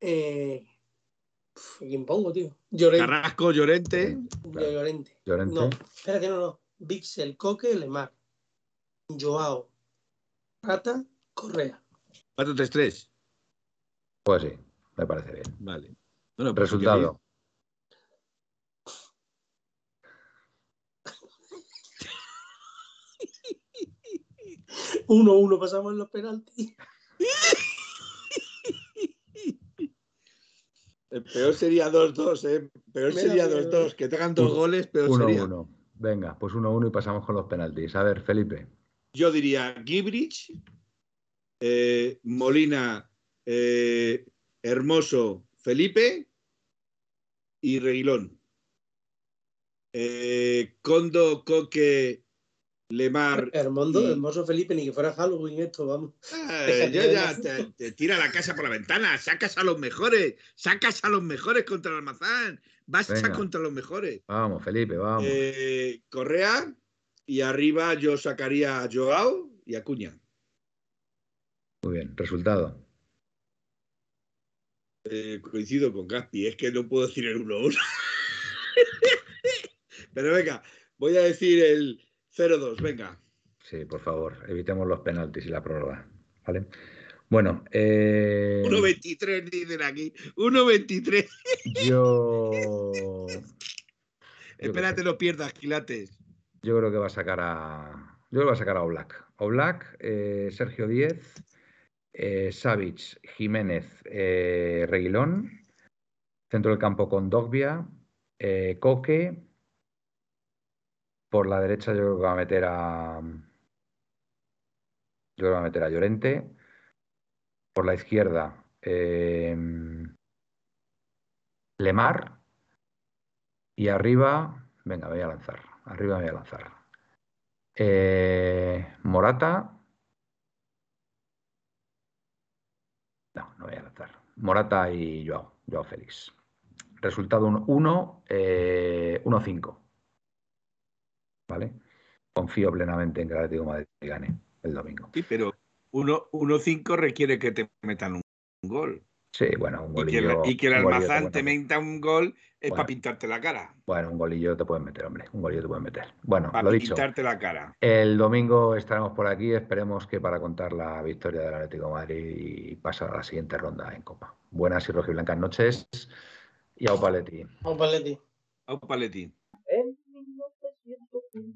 eh, ¿quién pongo, tío? Llorente. Carrasco, Llorente. Llorente. Llorente. No, espérate, no, no. Pixel, Coque, Lemar. Joao, Rata, Correa. 4-3-3. Pues sí, me parece bien. Vale. Bueno, pues Resultado. 1-1 pasamos en los penaltis. peor sería 2-2, ¿eh? Peor sería 2-2. Que tengan dos goles, peor uno, sería. 1 Venga, pues 1-1 y pasamos con los penaltis. A ver, Felipe. Yo diría Gibrich, eh, Molina, eh, Hermoso, Felipe y Reguilón. Eh, Condo, Coque, Lemar. Hermoso, hermoso Felipe, ni que fuera Halloween esto, vamos. Eh, yo ya te, tira la casa por la ventana, sacas a los mejores, sacas a los mejores contra el almazán, vas a contra los mejores. Vamos, Felipe, vamos. Eh, Correa, y arriba yo sacaría a Joao y a Cuña. Muy bien, resultado. Eh, coincido con Gaspi, es que no puedo decir el 1-1. Pero venga, voy a decir el 0-2, venga. Sí, por favor, evitemos los penaltis y la prórroga. ¿Vale? Bueno, eh... 1.23 dicen aquí. 1.23. Yo. Espérate, no pierdas, Quilates. Yo creo que va a sacar a. Yo creo que va a sacar a Oblak. Oblak, eh, Sergio Díez, eh, Jiménez, eh, Reguilón. Centro del campo con Dogbia, eh, Coque, por la derecha yo creo que va a meter a. Yo a meter a Llorente. Por la izquierda, eh, Lemar. Y arriba, venga, voy a lanzar. Arriba voy a lanzar. Eh, Morata. No, no voy a lanzar. Morata y Joao, Joao Félix. Resultado 1-5. ¿Vale? Confío plenamente en que el Atlético Madrid gane el domingo. Sí, pero 1-5 requiere que te metan un gol. Sí, bueno, un golillo. Y que, el almazán te, meta un gol es para pintarte la cara. Bueno, un golillo te pueden meter, hombre. Un golillo te pueden meter. Bueno, para lo dicho. pintarte la cara. El domingo estaremos por aquí. Esperemos que para contar la victoria del Atlético Madrid y pasar a la siguiente ronda en Copa. Buenas y rojiblancas noches. Y au paleti. Au paleti. Au paleti.